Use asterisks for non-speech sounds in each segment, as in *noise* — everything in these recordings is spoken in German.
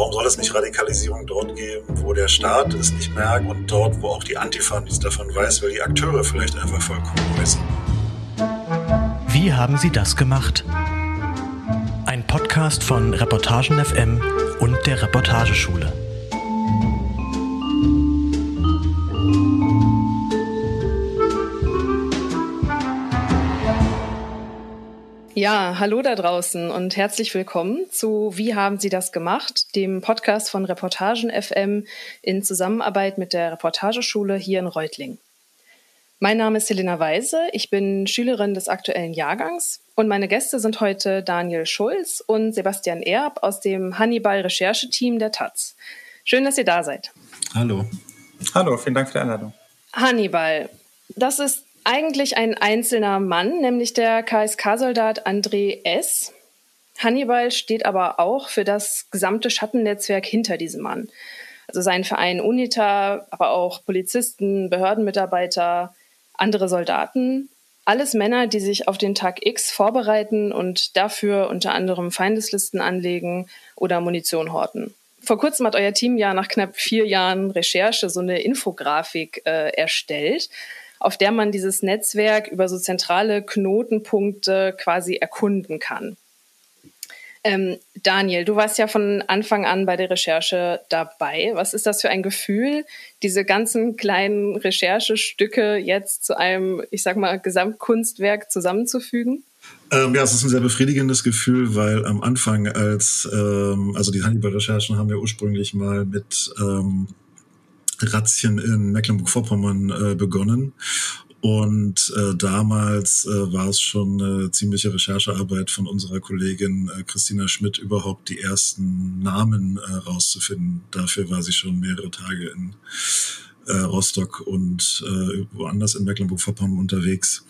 Warum soll es nicht Radikalisierung dort geben, wo der Staat es nicht merkt und dort, wo auch die Antifa nichts davon weiß, weil die Akteure vielleicht einfach vollkommen wissen? Wie haben Sie das gemacht? Ein Podcast von Reportagen FM und der Reportageschule. Ja, hallo da draußen und herzlich willkommen zu Wie haben Sie das gemacht, dem Podcast von Reportagen FM in Zusammenarbeit mit der Reportageschule hier in Reutlingen. Mein Name ist Helena Weise, ich bin Schülerin des aktuellen Jahrgangs und meine Gäste sind heute Daniel Schulz und Sebastian Erb aus dem Hannibal Rechercheteam der Taz. Schön, dass ihr da seid. Hallo. Hallo, vielen Dank für die Einladung. Hannibal, das ist eigentlich ein einzelner Mann, nämlich der KSK-Soldat André S. Hannibal steht aber auch für das gesamte Schattennetzwerk hinter diesem Mann. Also sein Verein UNITA, aber auch Polizisten, Behördenmitarbeiter, andere Soldaten. Alles Männer, die sich auf den Tag X vorbereiten und dafür unter anderem Feindeslisten anlegen oder Munition horten. Vor kurzem hat euer Team ja nach knapp vier Jahren Recherche so eine Infografik äh, erstellt auf der man dieses Netzwerk über so zentrale Knotenpunkte quasi erkunden kann. Ähm, Daniel, du warst ja von Anfang an bei der Recherche dabei. Was ist das für ein Gefühl, diese ganzen kleinen Recherchestücke jetzt zu einem, ich sag mal, Gesamtkunstwerk zusammenzufügen? Ähm, ja, es ist ein sehr befriedigendes Gefühl, weil am Anfang, als ähm, also die Hannibal-Recherchen haben ja ursprünglich mal mit ähm, Razzien in Mecklenburg-Vorpommern äh, begonnen. Und äh, damals äh, war es schon eine ziemliche Recherchearbeit von unserer Kollegin äh, Christina Schmidt, überhaupt die ersten Namen äh, rauszufinden. Dafür war sie schon mehrere Tage in äh, Rostock und äh, woanders in Mecklenburg-Vorpommern unterwegs.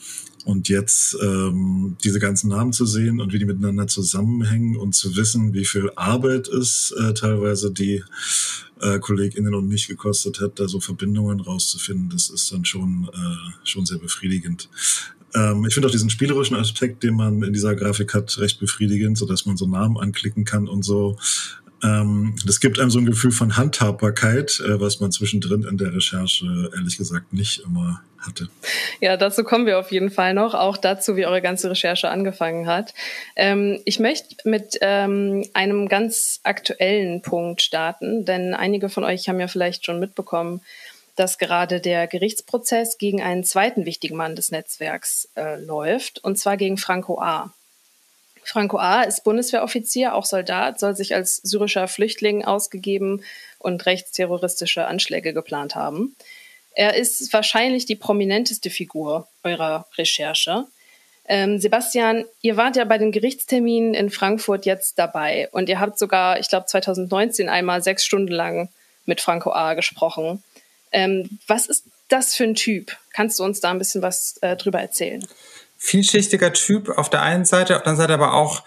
Und jetzt ähm, diese ganzen Namen zu sehen und wie die miteinander zusammenhängen und zu wissen, wie viel Arbeit es äh, teilweise die äh, KollegInnen und mich gekostet hat, da so Verbindungen rauszufinden, das ist dann schon, äh, schon sehr befriedigend. Ähm, ich finde auch diesen spielerischen Aspekt, den man in dieser Grafik hat, recht befriedigend, so dass man so Namen anklicken kann und so ähm, das gibt einem so ein Gefühl von Handhabbarkeit, äh, was man zwischendrin in der Recherche ehrlich gesagt nicht immer hatte. Ja, dazu kommen wir auf jeden Fall noch, auch dazu, wie eure ganze Recherche angefangen hat. Ähm, ich möchte mit ähm, einem ganz aktuellen Punkt starten, denn einige von euch haben ja vielleicht schon mitbekommen, dass gerade der Gerichtsprozess gegen einen zweiten wichtigen Mann des Netzwerks äh, läuft, und zwar gegen Franco A. Franco A. ist Bundeswehroffizier, auch Soldat, soll sich als syrischer Flüchtling ausgegeben und rechtsterroristische Anschläge geplant haben. Er ist wahrscheinlich die prominenteste Figur eurer Recherche. Ähm, Sebastian, ihr wart ja bei den Gerichtsterminen in Frankfurt jetzt dabei und ihr habt sogar, ich glaube, 2019 einmal sechs Stunden lang mit Franco A. gesprochen. Ähm, was ist das für ein Typ? Kannst du uns da ein bisschen was äh, drüber erzählen? Vielschichtiger Typ auf der einen Seite, auf der anderen Seite aber auch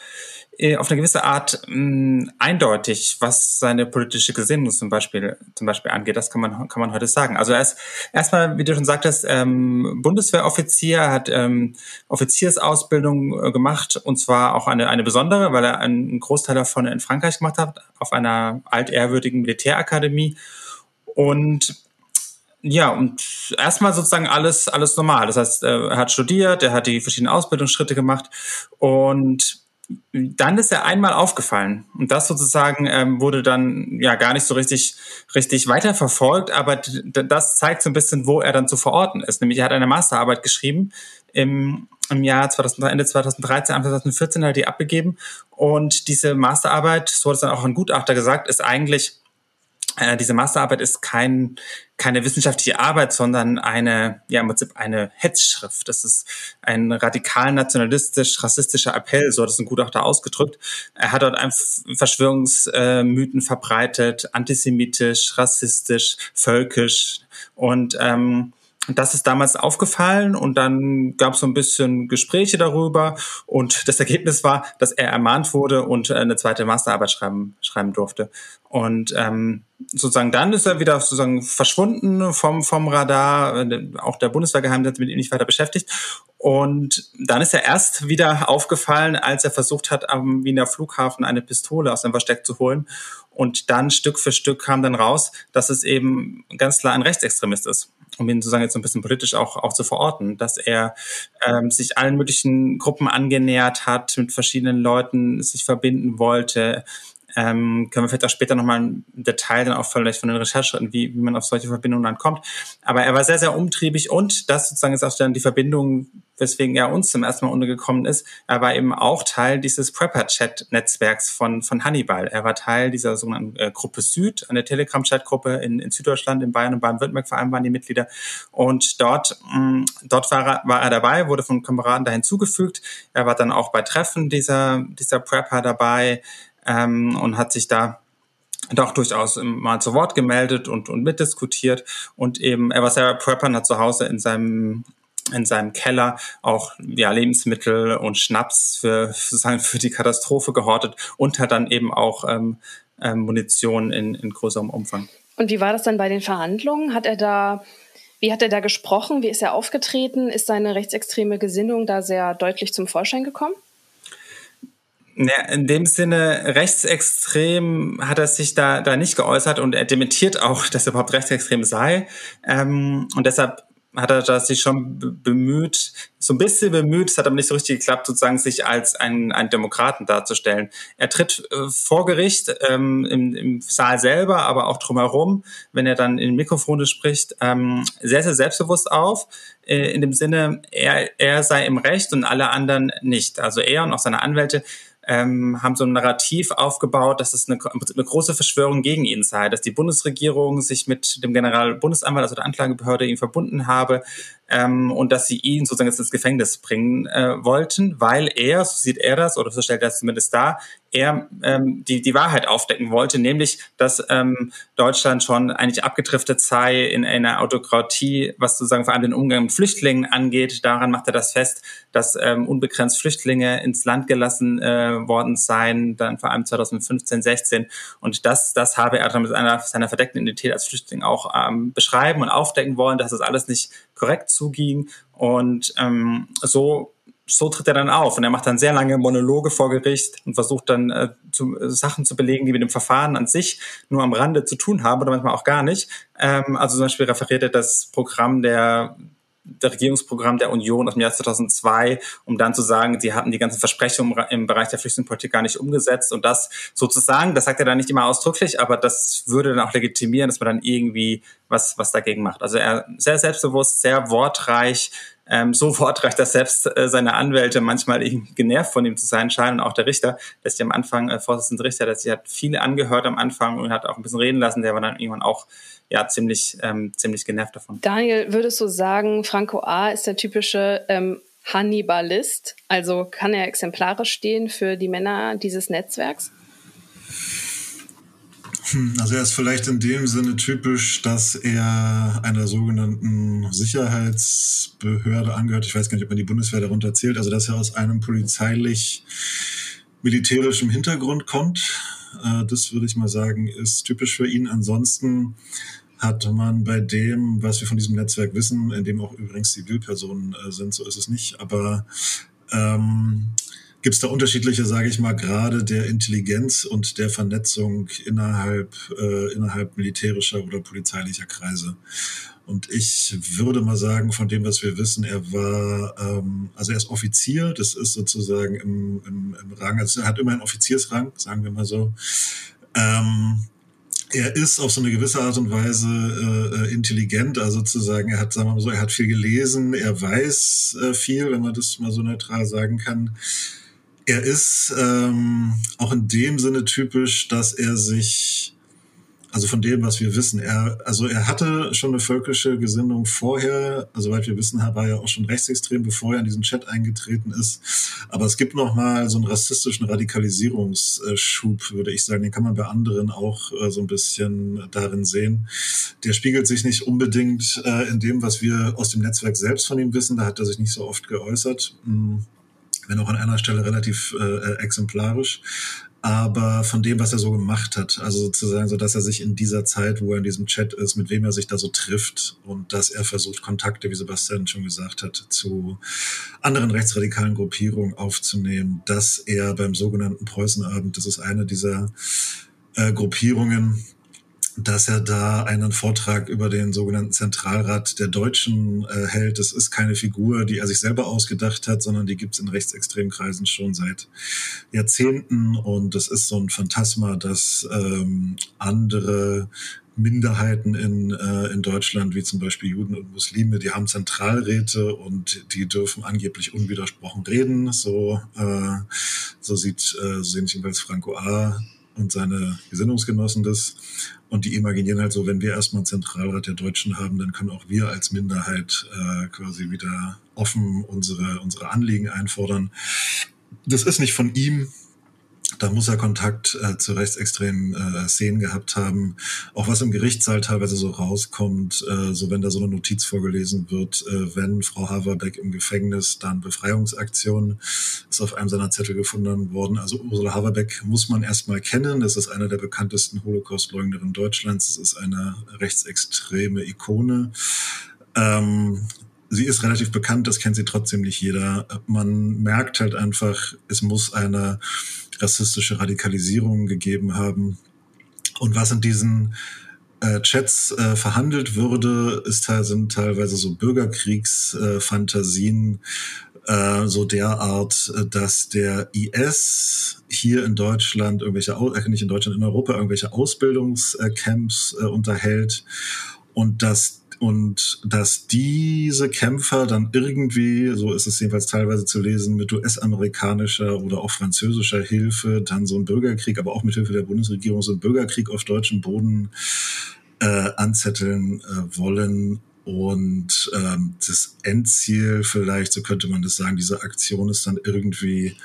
äh, auf eine gewisse Art mh, mm, eindeutig, was seine politische Gesinnung zum Beispiel, zum Beispiel angeht. Das kann man, kann man heute sagen. Also er ist erstmal, wie du schon sagtest, ähm, Bundeswehroffizier, hat ähm, Offiziersausbildung äh, gemacht und zwar auch eine, eine besondere, weil er einen Großteil davon in Frankreich gemacht hat, auf einer altehrwürdigen Militärakademie. Und ja, und erstmal sozusagen alles, alles normal. Das heißt, äh, er hat studiert, er hat die verschiedenen Ausbildungsschritte gemacht und dann ist er einmal aufgefallen und das sozusagen ähm, wurde dann ja gar nicht so richtig richtig weiterverfolgt, aber das zeigt so ein bisschen, wo er dann zu verorten ist. Nämlich er hat eine Masterarbeit geschrieben im, im Jahr 2000, Ende 2013, Anfang 2014 hat er die abgegeben und diese Masterarbeit, so hat es dann auch ein Gutachter gesagt, ist eigentlich diese Masterarbeit ist kein, keine wissenschaftliche Arbeit, sondern eine, ja, im Prinzip eine Hetzschrift. Das ist ein radikal nationalistisch-rassistischer Appell, so hat es ein Gutachter ausgedrückt. Er hat dort einfach Verschwörungsmythen verbreitet, antisemitisch, rassistisch, völkisch und ähm, das ist damals aufgefallen und dann gab es so ein bisschen Gespräche darüber und *laughs* das Ergebnis war, dass er ermahnt wurde und äh, eine zweite Masterarbeit schreiben, schreiben durfte. Und ähm, sozusagen dann ist er wieder sozusagen verschwunden vom, vom Radar, auch der Bundeswehrgeheimdienst mit ihm nicht weiter beschäftigt. Und dann ist er erst wieder aufgefallen, als er versucht hat, am Wiener Flughafen eine Pistole aus seinem Versteck zu holen. Und dann Stück für Stück kam dann raus, dass es eben ganz klar ein Rechtsextremist ist um ihn sozusagen jetzt so ein bisschen politisch auch, auch zu verorten, dass er ähm, sich allen möglichen Gruppen angenähert hat, mit verschiedenen Leuten sich verbinden wollte. Ähm, können wir vielleicht auch später nochmal im Detail dann auch vielleicht von den Recherchen, wie, wie man auf solche Verbindungen dann kommt. Aber er war sehr, sehr umtriebig und das sozusagen ist auch dann die Verbindung weswegen er uns zum ersten Mal untergekommen ist. Er war eben auch Teil dieses Prepper-Chat-Netzwerks von, von Hannibal. Er war Teil dieser sogenannten äh, Gruppe Süd, eine Telegram-Chat-Gruppe in, in Süddeutschland, in Bayern und Baden-Württemberg vor allem waren die Mitglieder. Und dort, mh, mm, dort war er, war er dabei, wurde von Kameraden da hinzugefügt. Er war dann auch bei Treffen dieser, dieser Prepper dabei ähm, und hat sich da doch durchaus mal zu Wort gemeldet und, und mitdiskutiert. Und eben, er war selber Prepper und hat zu Hause in seinem in seinem Keller auch ja, Lebensmittel und Schnaps für, sozusagen für die Katastrophe gehortet und hat dann eben auch ähm, ähm, Munition in, in größerem Umfang. Und wie war das dann bei den Verhandlungen? Hat er da, wie hat er da gesprochen? Wie ist er aufgetreten? Ist seine rechtsextreme Gesinnung da sehr deutlich zum Vorschein gekommen? Ja, in dem Sinne, rechtsextrem hat er sich da, da nicht geäußert und er dementiert auch, *laughs* dass er überhaupt rechtsextrem sei. Ähm, und deshalb hat er da sich schon bemüht, so ein bisschen bemüht, es hat aber nicht so richtig geklappt, sozusagen sich als ein, ein Demokraten darzustellen. Er tritt äh, vor Gericht ähm, im, im Saal selber, aber auch drumherum, wenn er dann in Mikrofone spricht, ähm, sehr, sehr selbstbewusst auf, äh, in dem Sinne, er, er sei im Recht und alle anderen nicht. Also er und auch seine Anwälte ähm, haben so ein Narrativ aufgebaut, dass es eine, eine, große Verschwörung gegen ihn sei, dass die Bundesregierung sich mit dem Generalbundesanwalt, also der Anklagebehörde, ihn verbunden habe, ähm, und dass sie ihn sozusagen jetzt ins Gefängnis bringen äh, wollten, weil er, so sieht er das, oder so stellt er es zumindest dar, er ähm, die, die Wahrheit aufdecken wollte, nämlich, dass ähm, Deutschland schon eigentlich abgedriftet sei in einer Autokratie, was sozusagen vor allem den Umgang mit Flüchtlingen angeht. Daran macht er das fest, dass ähm, unbegrenzt Flüchtlinge ins Land gelassen äh, worden seien, dann vor allem 2015, 16. Und das, das habe er dann mit einer, seiner verdeckten Identität als Flüchtling auch ähm, beschreiben und aufdecken wollen, dass das alles nicht korrekt zuging. Und ähm, so so tritt er dann auf und er macht dann sehr lange Monologe vor Gericht und versucht dann äh, zu, äh, Sachen zu belegen, die mit dem Verfahren an sich nur am Rande zu tun haben oder manchmal auch gar nicht. Ähm, also zum Beispiel referiert er das Programm der der Regierungsprogramm der Union aus dem Jahr 2002, um dann zu sagen, sie hatten die ganzen Versprechungen im Bereich der Flüchtlingspolitik gar nicht umgesetzt und das sozusagen, das sagt er dann nicht immer ausdrücklich, aber das würde dann auch legitimieren, dass man dann irgendwie was, was dagegen macht. Also er sehr selbstbewusst, sehr wortreich, ähm, so wortreich, dass selbst äh, seine Anwälte manchmal irgendwie genervt von ihm zu sein scheinen und auch der Richter, der sich am Anfang, äh, Vorsitzende Richter, der sich hat viele angehört am Anfang und hat auch ein bisschen reden lassen, der war dann irgendwann auch ja ziemlich, ähm, ziemlich genervt davon. Daniel, würdest du sagen, Franco A. ist der typische ähm, Hannibalist? Also kann er exemplarisch stehen für die Männer dieses Netzwerks? Hm, also er ist vielleicht in dem Sinne typisch, dass er einer sogenannten Sicherheitsbehörde angehört. Ich weiß gar nicht, ob man die Bundeswehr darunter zählt. Also dass er aus einem polizeilich militärischen Hintergrund kommt. Äh, das würde ich mal sagen, ist typisch für ihn. Ansonsten hat man bei dem, was wir von diesem Netzwerk wissen, in dem auch übrigens Zivilpersonen äh, sind, so ist es nicht, aber ähm, gibt es da unterschiedliche, sage ich mal, gerade der Intelligenz und der Vernetzung innerhalb, äh, innerhalb militärischer oder polizeilicher Kreise. Und ich würde mal sagen, von dem, was wir wissen, er war, ähm, also er ist Offizier, das ist sozusagen im, im, im Rang, also er hat immer einen Offiziersrang, sagen wir mal so. Ähm, er ist auf so eine gewisse Art und Weise äh, äh, intelligent, also sozusagen, er hat, sagen wir mal so, er hat viel gelesen, er weiß äh, viel, wenn man das mal so neutral sagen kann. Er ist ähm, auch in dem Sinne typisch, dass er sich Also von dem, was wir wissen. Er, also er hatte schon eine völkische Gesinnung vorher. Soweit wir wissen, war er auch schon rechtsextrem, bevor er in diesen Chat eingetreten ist. Aber es gibt noch mal so einen rassistischen Radikalisierungsschub, würde ich sagen. Den kann man bei anderen auch äh, so ein bisschen darin sehen. Der spiegelt sich nicht unbedingt äh, in dem, was wir aus dem Netzwerk selbst von ihm wissen. Da hat er sich nicht so oft geäußert. Hm wenn auch an einer Stelle relativ äh, exemplarisch aber von dem, was er so gemacht hat. Also sozusagen so, dass er sich in dieser Zeit, wo er in diesem Chat ist, mit wem er sich da so trifft und dass er versucht, Kontakte, wie Sebastian schon gesagt hat, zu anderen rechtsradikalen Gruppierungen aufzunehmen, dass er beim sogenannten Preußenabend, das ist eine dieser äh, Gruppierungen, dass er da einen Vortrag über den sogenannten Zentralrat der Deutschen äh, hält. Das ist keine Figur, die er sich selber ausgedacht hat, sondern die gibt es in rechtsextremen Kreisen schon seit Jahrzehnten. Und das ist so ein Phantasma, dass ähm, andere Minderheiten in, äh, in Deutschland, wie zum Beispiel Juden und Muslime, die haben Zentralräte und die dürfen angeblich unwidersprochen reden. So, äh, so sieht, äh, so sehen jedenfalls Franco A und seine Gesinnungsgenossen das. Und die imaginieren halt so, wenn wir erstmal einen Zentralrat der Deutschen haben, dann können auch wir als Minderheit äh, quasi wieder offen unsere, unsere Anliegen einfordern. Das ist nicht von ihm, da muss er Kontakt äh, zu rechtsextremen äh, Szenen gehabt haben. Auch was im Gerichtssaal teilweise so rauskommt, äh, so wenn da so eine Notiz vorgelesen wird, äh, wenn Frau Haverbeck im Gefängnis, dann Befreiungsaktion ist auf einem seiner Zettel gefunden worden. Also Ursula Haverbeck muss man erstmal kennen. Das ist eine der bekanntesten Holocaust-Leugnerinnen Deutschlands. Das ist eine rechtsextreme Ikone. Ähm, sie ist relativ bekannt, das kennt sie trotzdem nicht jeder. Man merkt halt einfach, es muss eine rassistische Radikalisierung gegeben haben. Und was in diesen äh, Chats äh, verhandelt würde, ist, sind teilweise so Bürgerkriegsfantasien, äh, so derart, dass der IS hier in Deutschland irgendwelche, äh, nicht in Deutschland, in Europa irgendwelche Ausbildungscamps äh, unterhält und dass und dass diese Kämpfer dann irgendwie, so ist es jedenfalls teilweise zu lesen, mit US-amerikanischer oder auch französischer Hilfe dann so einen Bürgerkrieg, aber auch mit Hilfe der Bundesregierung so einen Bürgerkrieg auf deutschem Boden äh, anzetteln äh, wollen. Und ähm, das Endziel vielleicht, so könnte man das sagen, dieser Aktion ist dann irgendwie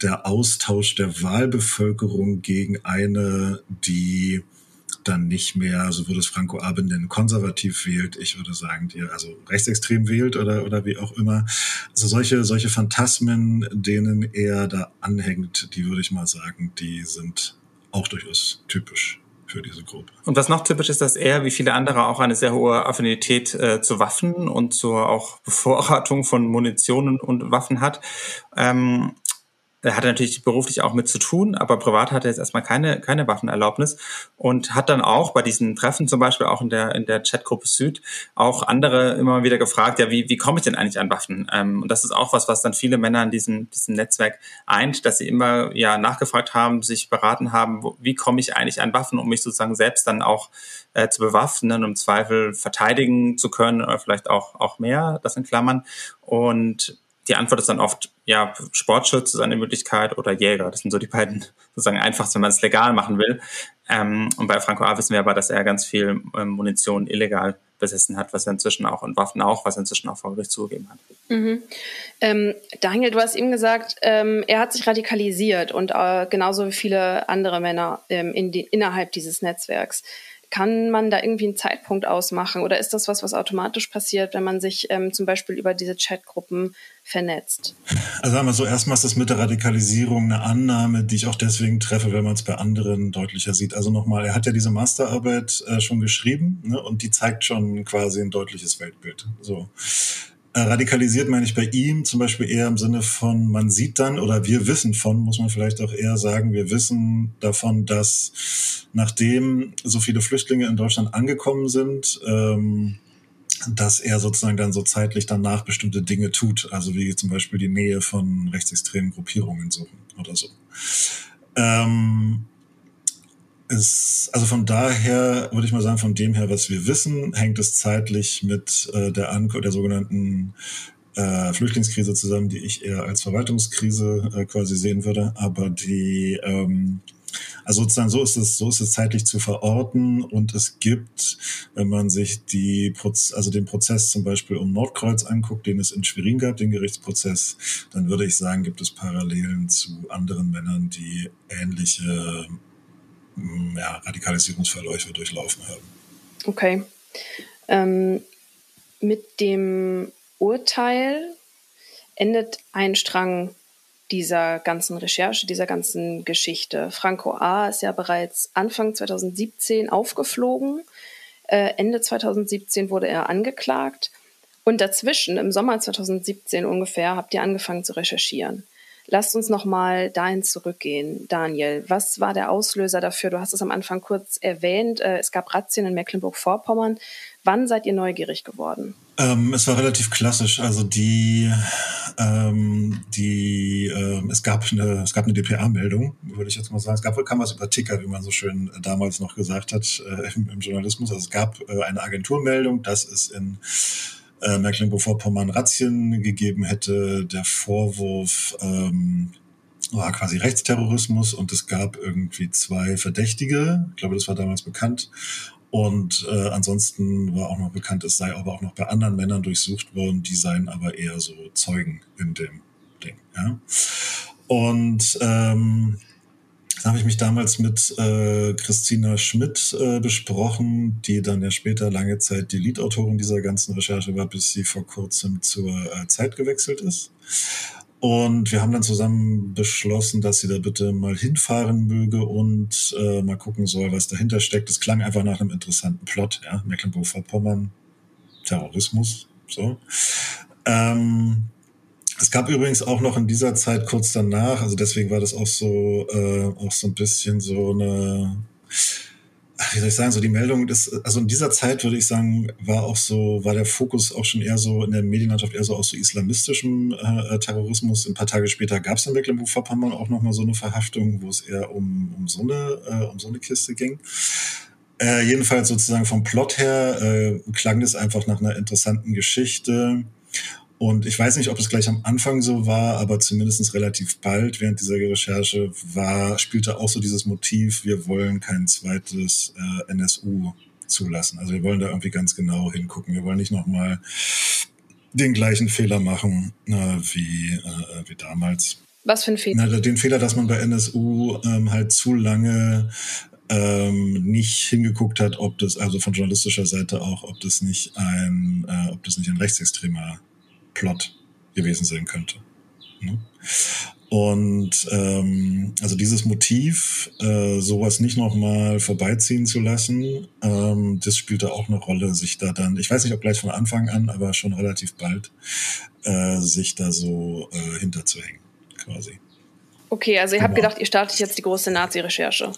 der Austausch der Wahlbevölkerung gegen eine, die dann nicht mehr, so würde es Franco Abend nennen, konservativ wählt. Ich würde sagen, die also rechtsextrem wählt oder, oder wie auch immer. Also solche, solche Phantasmen, denen er da anhängt, die würde ich mal sagen, die sind auch durchaus typisch für diese Gruppe. Und was noch typisch ist, dass er, wie viele andere, auch eine sehr hohe Affinität äh, zu Waffen und zur auch Bevorratung von Munition und Waffen hat. Ähm, er hatte natürlich beruflich auch mit zu tun, aber privat hatte er jetzt erstmal keine, keine Waffenerlaubnis und hat dann auch bei diesen Treffen zum Beispiel auch in der, in der Chatgruppe Süd auch andere immer wieder gefragt, ja, wie, wie komme ich denn eigentlich an Waffen? Ähm, und das ist auch was, was dann viele Männer in diesem, diesem Netzwerk eint, dass sie immer ja nachgefragt haben, sich beraten haben, wo, wie komme ich eigentlich an Waffen, um mich sozusagen selbst dann auch äh, zu bewaffnen im Zweifel verteidigen zu können oder vielleicht auch, auch mehr, das in Klammern. Und die Antwort ist dann oft, ja, Sportschutz ist eine Möglichkeit oder Jäger. Das sind so die beiden *laughs* sozusagen einfachsten, wenn man es legal machen will. Ähm, und bei Franco A. wissen wir aber, dass er ganz viel ähm, Munition illegal besessen hat, was er inzwischen auch und Waffen auch, was er inzwischen auch vor Gericht zugegeben hat. Mhm. Ähm, Daniel, du hast ihm gesagt, ähm, er hat sich radikalisiert und äh, genauso wie viele andere Männer ähm, in die, innerhalb dieses Netzwerks. Kann man da irgendwie einen Zeitpunkt ausmachen oder ist das was, was automatisch passiert, wenn man sich ähm, zum Beispiel über diese Chatgruppen vernetzt? Also sagen wir so, erstmal ist das mit der Radikalisierung eine Annahme, die ich auch deswegen treffe, wenn man es bei anderen deutlicher sieht. Also nochmal, er hat ja diese Masterarbeit äh, schon geschrieben ne, und die zeigt schon quasi ein deutliches Weltbild. So. Äh, radikalisiert meine ich bei ihm zum Beispiel eher im Sinne von, man sieht dann oder wir wissen von, muss man vielleicht auch eher sagen, wir wissen davon, dass nachdem so viele Flüchtlinge in Deutschland angekommen sind, ähm, dass er sozusagen dann so zeitlich danach bestimmte Dinge tut, also wie zum Beispiel die Nähe von rechtsextremen Gruppierungen suchen oder so. Ähm, ist, also von daher würde ich mal sagen, von dem her, was wir wissen, hängt es zeitlich mit äh, der, der sogenannten äh, Flüchtlingskrise zusammen, die ich eher als Verwaltungskrise äh, quasi sehen würde. Aber die, ähm, Also sozusagen so ist es, so ist es zeitlich zu verorten und es gibt, wenn man sich die Proz also den Prozess zum Beispiel um Nordkreuz anguckt, den es in Schwerin gab, den Gerichtsprozess, dann würde ich sagen, gibt es Parallelen zu anderen Männern, die ähnliche ja, Radikalisierungsverläufe durchlaufen haben. Okay. Ähm, mit dem Urteil endet ein Strang dieser ganzen Recherche, dieser ganzen Geschichte. Franco A. ist ja bereits Anfang 2017 aufgeflogen. Äh, Ende 2017 wurde er angeklagt. Und dazwischen, im Sommer 2017 ungefähr, habt ihr angefangen zu recherchieren. Lasst uns nochmal dahin zurückgehen. Daniel, was war der Auslöser dafür? Du hast es am Anfang kurz erwähnt. Äh, es gab Razzien in Mecklenburg-Vorpommern. Wann seid ihr neugierig geworden? Ähm, es war relativ klassisch. Also die, ähm, die, ähm, es gab eine, es gab eine DPA-Meldung, würde ich jetzt mal sagen. Es gab, kam was über Ticker, wie man so schön damals noch gesagt hat äh, im, im, Journalismus. Also es gab äh, eine Agenturmeldung, dass es in äh, Mecklenburg-Vorpommern Razzien gegeben hätte. Der Vorwurf ähm, war quasi Rechtsterrorismus und es gab irgendwie zwei Verdächtige. Ich glaube, das war damals bekannt. Und äh, ansonsten war auch noch bekannt, es sei aber auch noch bei anderen Männern durchsucht worden, die seien aber eher so Zeugen in dem Ding. Ja? Und ähm, habe ich mich damals mit äh, Christina Schmidt äh, besprochen, die dann ja später lange Zeit die Lead-Autorin dieser ganzen Recherche war, bis sie vor kurzem zur äh, Zeit gewechselt ist. Und wir haben dann zusammen beschlossen, dass sie da bitte mal hinfahren möge und äh, mal gucken soll, was dahinter steckt. Es klang einfach nach einem interessanten Plot, ja. Mecklenburg-Vorpommern, Terrorismus, so. Ähm, es gab übrigens auch noch in dieser Zeit kurz danach, also deswegen war das auch so, äh, auch so ein bisschen so eine wie soll ich sagen, so die Meldung ist, also in dieser Zeit würde ich sagen, war auch so, war der Fokus auch schon eher so in der Medienlandschaft eher so aus so islamistischem äh, Terrorismus. Ein paar Tage später gab es in Mecklenburg-Vorpommern auch nochmal so eine Verhaftung, wo es eher um, um so eine, äh, um so eine Kiste ging. Äh, jedenfalls sozusagen vom Plot her äh, klang es einfach nach einer interessanten Geschichte. Und ich weiß nicht, ob es gleich am Anfang so war, aber zumindest relativ bald während dieser Recherche war, spielte auch so dieses Motiv, wir wollen kein zweites äh, NSU zulassen. Also wir wollen da irgendwie ganz genau hingucken. Wir wollen nicht nochmal den gleichen Fehler machen äh, wie, äh, wie damals. Was für ein Fehler? Na, den Fehler, dass man bei NSU ähm, halt zu lange ähm, nicht hingeguckt hat, ob das, also von journalistischer Seite auch, ob das nicht ein, äh, ob das nicht ein rechtsextremer Plot gewesen sein könnte. Ne? Und ähm, also dieses Motiv, äh, sowas nicht nochmal vorbeiziehen zu lassen, ähm, das spielte auch eine Rolle, sich da dann, ich weiß nicht, ob gleich von Anfang an, aber schon relativ bald, äh, sich da so äh, hinterzuhängen, quasi. Okay, also ihr habt genau. gedacht, ihr startet jetzt die große Nazi-Recherche.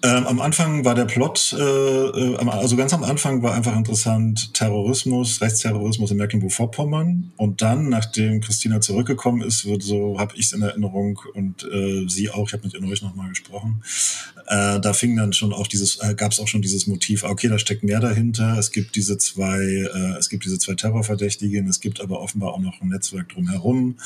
Ähm, am Anfang war der Plot, äh, äh also ganz am Anfang war einfach interessant Terrorismus, Rechtsterrorismus in Mecklenburg-Vorpommern. Und dann, nachdem Christina zurückgekommen ist, wird so, habe ich es in Erinnerung und äh, sie auch, ich habe mit euch nochmal gesprochen, äh, da fing dann schon auch dieses, äh, gab es auch schon dieses Motiv, ah, okay, da steckt mehr dahinter. Es gibt diese zwei, äh, es gibt diese zwei Terrorverdächtigen, es gibt aber offenbar auch noch ein Netzwerk drumherum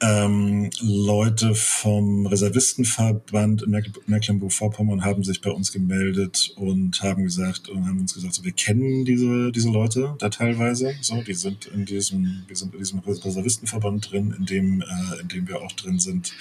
ähm, Leute vom Reservistenverband in Mecklenburg-Vorpommern haben sich bei uns gemeldet und haben gesagt und haben uns gesagt, so, wir kennen diese diese Leute da teilweise, so, die sind in diesem, wir sind in diesem Reservistenverband drin, in dem äh, in dem wir auch drin sind.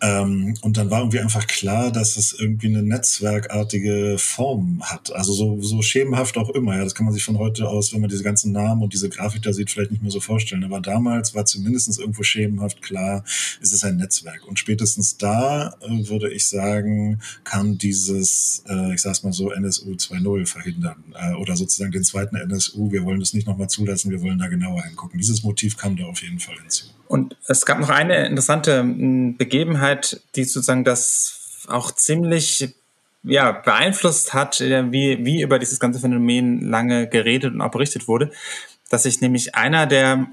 Ähm, und dann war irgendwie einfach klar, dass es irgendwie eine netzwerkartige Form hat. Also so, so schemenhaft auch immer. Ja, das kann man sich von heute aus, wenn man diese ganzen Namen und diese Grafik da sieht, vielleicht nicht mehr so vorstellen. Aber damals war zumindest irgendwo schemenhaft klar, es ist ein Netzwerk. Und spätestens da, äh, würde ich sagen, kann dieses, äh, ich sag's mal so, NSU 2.0 verhindern. Äh, oder sozusagen den zweiten NSU. Wir wollen das nicht nochmal zulassen, wir wollen da genauer hingucken. Dieses Motiv kam da auf jeden Fall hinzu. Und es gab noch eine interessante hm, Begebenheit, die sozusagen das auch ziemlich ja, beeinflusst hat, äh, wie, wie über dieses ganze Phänomen lange geredet und auch berichtet wurde, dass sich nämlich einer der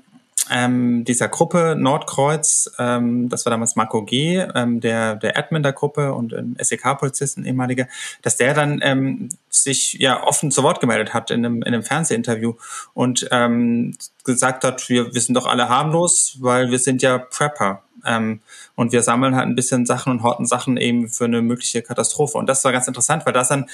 ähm, dieser Gruppe Nordkreuz, ähm, das war damals Marco G., ähm, der, der Admin der Gruppe und ein SEK-Polizist, ein ehemaliger, dass der dann ähm, sich ja offen zu Wort gemeldet hat in einem, in einem Fernsehinterview und ähm, gesagt hat, wir, wir sind doch alle harmlos, weil wir sind ja Prepper. Ähm, und wir sammeln halt ein bisschen Sachen und horten Sachen eben für eine mögliche Katastrophe. Und das war ganz interessant, weil das dann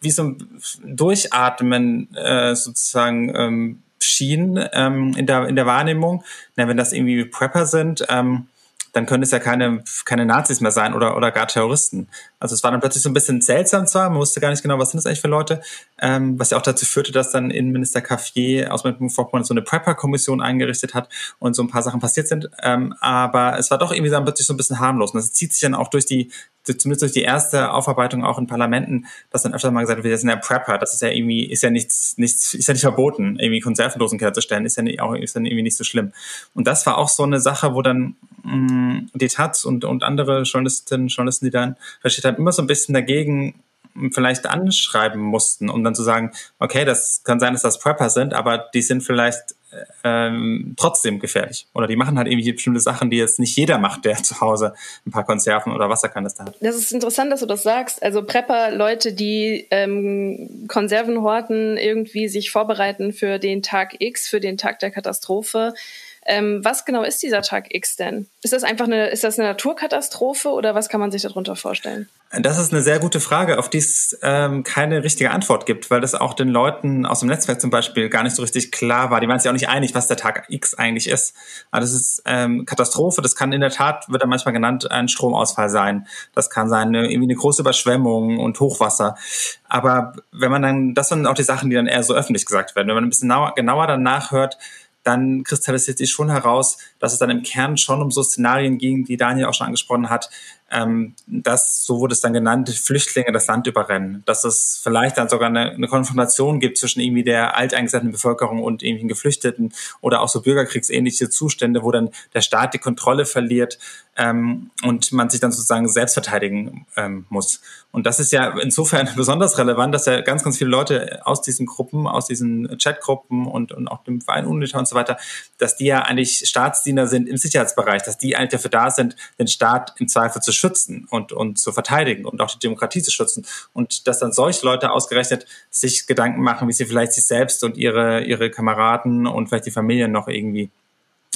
wie so ein Durchatmen äh, sozusagen ähm, schien ähm, in, der, in der Wahrnehmung. Na, wenn das irgendwie Prepper sind, ähm, dann können es ja keine, keine Nazis mehr sein oder, oder gar Terroristen. Also es war dann plötzlich so ein bisschen seltsam zwar, man wusste gar nicht genau, was sind das eigentlich für Leute, ähm, was ja auch dazu führte, dass dann Innenminister Caffier aus Mecklenburg-Vorpommern so eine Prepper-Kommission eingerichtet hat und so ein paar Sachen passiert sind. Ähm, aber es war doch irgendwie dann plötzlich so ein bisschen harmlos. Und das zieht sich dann auch durch die zumindest durch die erste Aufarbeitung auch in Parlamenten, dass dann öfter mal gesagt wird, das sind ja Prepper, das ist ja irgendwie, ist ja nichts, nichts, ist ja nicht verboten, irgendwie Konservendosenkeller zu stellen, ist ja nicht, auch, ist dann irgendwie nicht so schlimm. Und das war auch so eine Sache, wo dann mh, mm, die Taz und, und andere Journalistinnen, Journalisten, die dann recherchiert haben, immer so ein bisschen dagegen vielleicht anschreiben mussten, um dann zu sagen, okay, das kann sein, dass das Prepper sind, aber die sind vielleicht ähm, trotzdem gefährlich. Oder die machen halt irgendwie bestimmte Sachen, die jetzt nicht jeder macht, der *laughs* zu Hause ein paar Konserven oder Wasserkanister hat. Das ist interessant, dass du das sagst. Also Prepper, Leute, die ähm, Konserven horten, irgendwie sich vorbereiten für den Tag X, für den Tag der Katastrophe. Ähm, was genau ist dieser Tag X denn? Ist das einfach eine, ist das eine Naturkatastrophe oder was kann man sich darunter vorstellen? Das ist eine sehr gute Frage, auf die es ähm, keine richtige Antwort gibt, weil das auch den Leuten aus dem Netzwerk zum Beispiel gar nicht so richtig klar war. Die waren sich auch nicht einig, was der Tag X eigentlich ist. Aber das ist ähm, Katastrophe. Das kann in der Tat, wird dann manchmal genannt, ein Stromausfall sein. Das kann sein, eine, irgendwie eine große Überschwemmung und Hochwasser. Aber wenn man dann, das sind auch die Sachen, die dann eher so öffentlich gesagt werden. Wenn man ein bisschen genauer, genauer dann nachhört, dann kristallisiert sich schon heraus, dass es dann im Kern schon um so Szenarien ging, die Daniel auch schon angesprochen hat, ähm, dass, so wurde es dann genannt, Flüchtlinge das Land überrennen. Dass es vielleicht dann sogar eine, eine Konfrontation gibt zwischen irgendwie der alteingesessenen Bevölkerung und irgendwelchen Geflüchteten oder auch so bürgerkriegsähnliche Zustände, wo dann der Staat die Kontrolle verliert ähm, und man sich dann sozusagen selbst verteidigen ähm, muss. Und das ist ja insofern *laughs* besonders relevant, dass ja ganz, ganz viele Leute aus diesen Gruppen, aus diesen Chatgruppen und, und auch dem Verein UNITA und so weiter, dass die ja eigentlich Staatsdiener sind im Sicherheitsbereich, dass die eigentlich dafür da sind, den Staat im Zweifel zu schützen und, und zu verteidigen und auch die Demokratie zu schützen. Und dass dann solche Leute ausgerechnet sich Gedanken machen, wie sie vielleicht sich selbst und ihre, ihre Kameraden und vielleicht die Familien noch irgendwie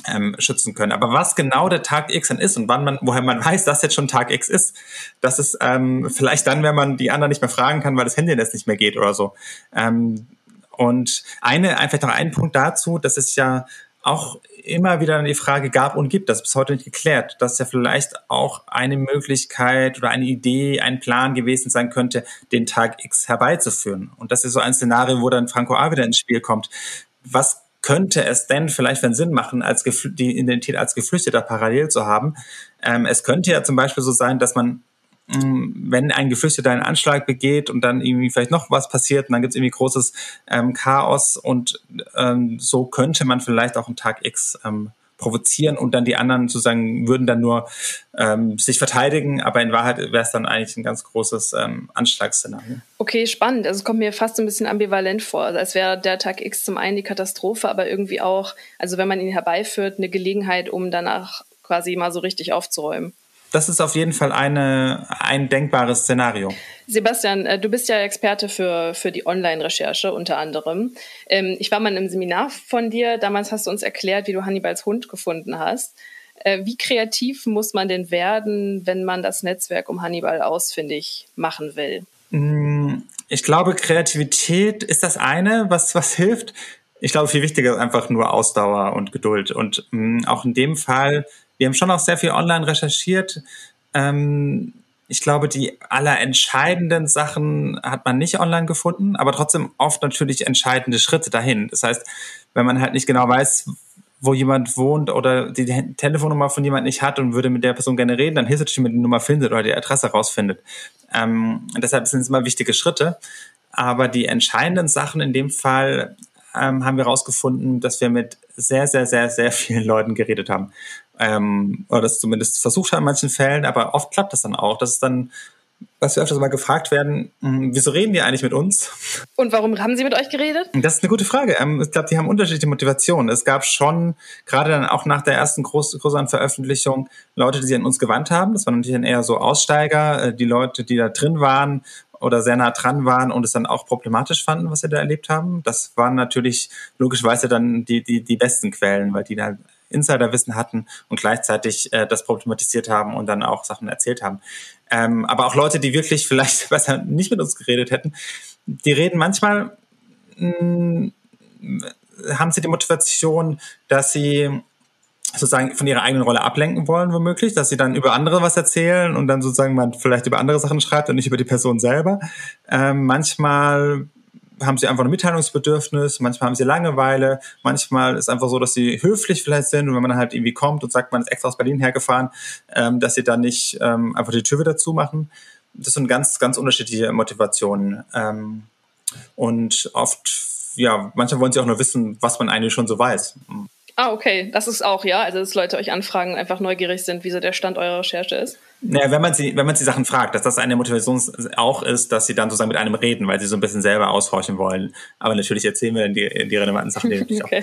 ähm, schützen können. Aber was genau der Tag X dann ist und wann man, woher man weiß, dass jetzt schon Tag X ist, das ist ähm, vielleicht dann, wenn man die anderen nicht mehr fragen kann, weil das Handy jetzt nicht mehr geht oder so. Ähm, und eine, einfach noch ein Punkt dazu, das ist ja auch immer wieder die Frage gab und gibt, das ist bis heute nicht geklärt, dass ja vielleicht auch eine Möglichkeit oder eine Idee, ein Plan gewesen sein könnte, den Tag X herbeizuführen. Und das ist so ein Szenario, wo dann Franco A. wieder ins Spiel kommt. Was könnte es denn vielleicht für Sinn machen, als die Identität als Geflüchteter parallel zu haben? Ähm, es könnte ja zum Beispiel so sein, dass man wenn ein Geflüchteter einen Anschlag begeht und dann irgendwie vielleicht noch was passiert und dann gibt es irgendwie großes ähm, Chaos und ähm, so könnte man vielleicht auch einen Tag X ähm, provozieren und dann die anderen sozusagen würden dann nur ähm, sich verteidigen, aber in Wahrheit wäre es dann eigentlich ein ganz großes ähm, Anschlagsszenario. Okay, spannend. Also es kommt mir fast ein bisschen ambivalent vor. Also als wäre der Tag X zum einen die Katastrophe, aber irgendwie auch, also wenn man ihn herbeiführt, eine Gelegenheit, um danach quasi mal so richtig aufzuräumen das ist auf jeden Fall eine, ein denkbares Szenario. Sebastian, äh, du bist ja Experte für, für die Online-Recherche unter anderem. Ähm, ich war mal in einem Seminar von dir. Damals hast du uns erklärt, wie du Hannibals Hund gefunden hast. Äh, wie kreativ muss man denn werden, wenn man das Netzwerk um Hannibal ausfindig machen will? Mm, ich glaube, Kreativität ist das eine, was, was hilft. Ich glaube, viel wichtiger ist einfach nur Ausdauer und Geduld. Und mh, mm, auch in dem Fall wir haben schon auch sehr viel online recherchiert. Ähm, ich glaube, die allerentscheidenden Sachen hat man nicht online gefunden, aber trotzdem oft natürlich entscheidende Schritte dahin. Das heißt, wenn man halt nicht genau weiß, wo jemand wohnt oder die Telefonnummer von jemand nicht hat und würde mit der Person gerne reden, dann hilft es wenn man die Nummer findet oder die Adresse rausfindet. Ähm, deshalb sind es immer wichtige Schritte. Aber die entscheidenden Sachen in dem Fall ähm, haben wir herausgefunden, dass wir mit sehr, sehr, sehr, sehr vielen Leuten geredet haben ähm, oder das zumindest versucht haben in manchen Fällen, aber oft klappt das dann auch. Das ist dann was wir öfters mal gefragt werden, hm, wieso reden die eigentlich mit uns? Und warum haben sie mit euch geredet? Das ist eine gute Frage. Ähm, ich glaube, die haben unterschiedliche Motivationen. Es gab schon, gerade dann auch nach der ersten groß, größeren Veröffentlichung, Leute, die sich an uns gewandt haben. Das waren natürlich dann eher so Aussteiger, äh, die Leute, die da drin waren oder sehr nah dran waren und es dann auch problematisch fanden, was sie da erlebt haben. Das waren natürlich logischerweise dann die, die, die besten Quellen, weil die da Insiderwissen hatten und gleichzeitig äh, das problematisiert haben und dann auch Sachen erzählt haben. Ähm, aber auch Leute, die wirklich *laughs* vielleicht besser nicht mit uns geredet hätten, die reden manchmal, mh, mm, haben sie die Motivation, dass sie sozusagen von ihrer eigenen Rolle ablenken wollen, womöglich, dass sie dann über andere was erzählen und dann sozusagen man vielleicht über andere Sachen schreibt und nicht über die Person selber. Ähm, manchmal haben sie einfach ein Mitteilungsbedürfnis, manchmal haben sie Langeweile, manchmal ist einfach so, dass sie höflich vielleicht sind und wenn man halt irgendwie kommt und sagt, man ist extra aus Berlin hergefahren, ähm, dass sie dann nicht ähm, einfach die Tür wieder zumachen. Das sind ganz, ganz unterschiedliche Motivationen. Ähm, und oft, ja, manchmal wollen sie auch nur wissen, was man eigentlich schon so weiß. Ah, okay. Das ist auch, ja. Also, dass Leute euch anfragen, einfach neugierig sind, wie so der Stand eurer Recherche ist. Naja, wenn man sie, wenn man sie Sachen fragt, dass das eine Motivation auch ist, dass sie dann sozusagen mit einem reden, weil sie so ein bisschen selber ausforschen wollen. Aber natürlich erzählen wir dann die, die relevanten Sachen. Die *laughs* okay.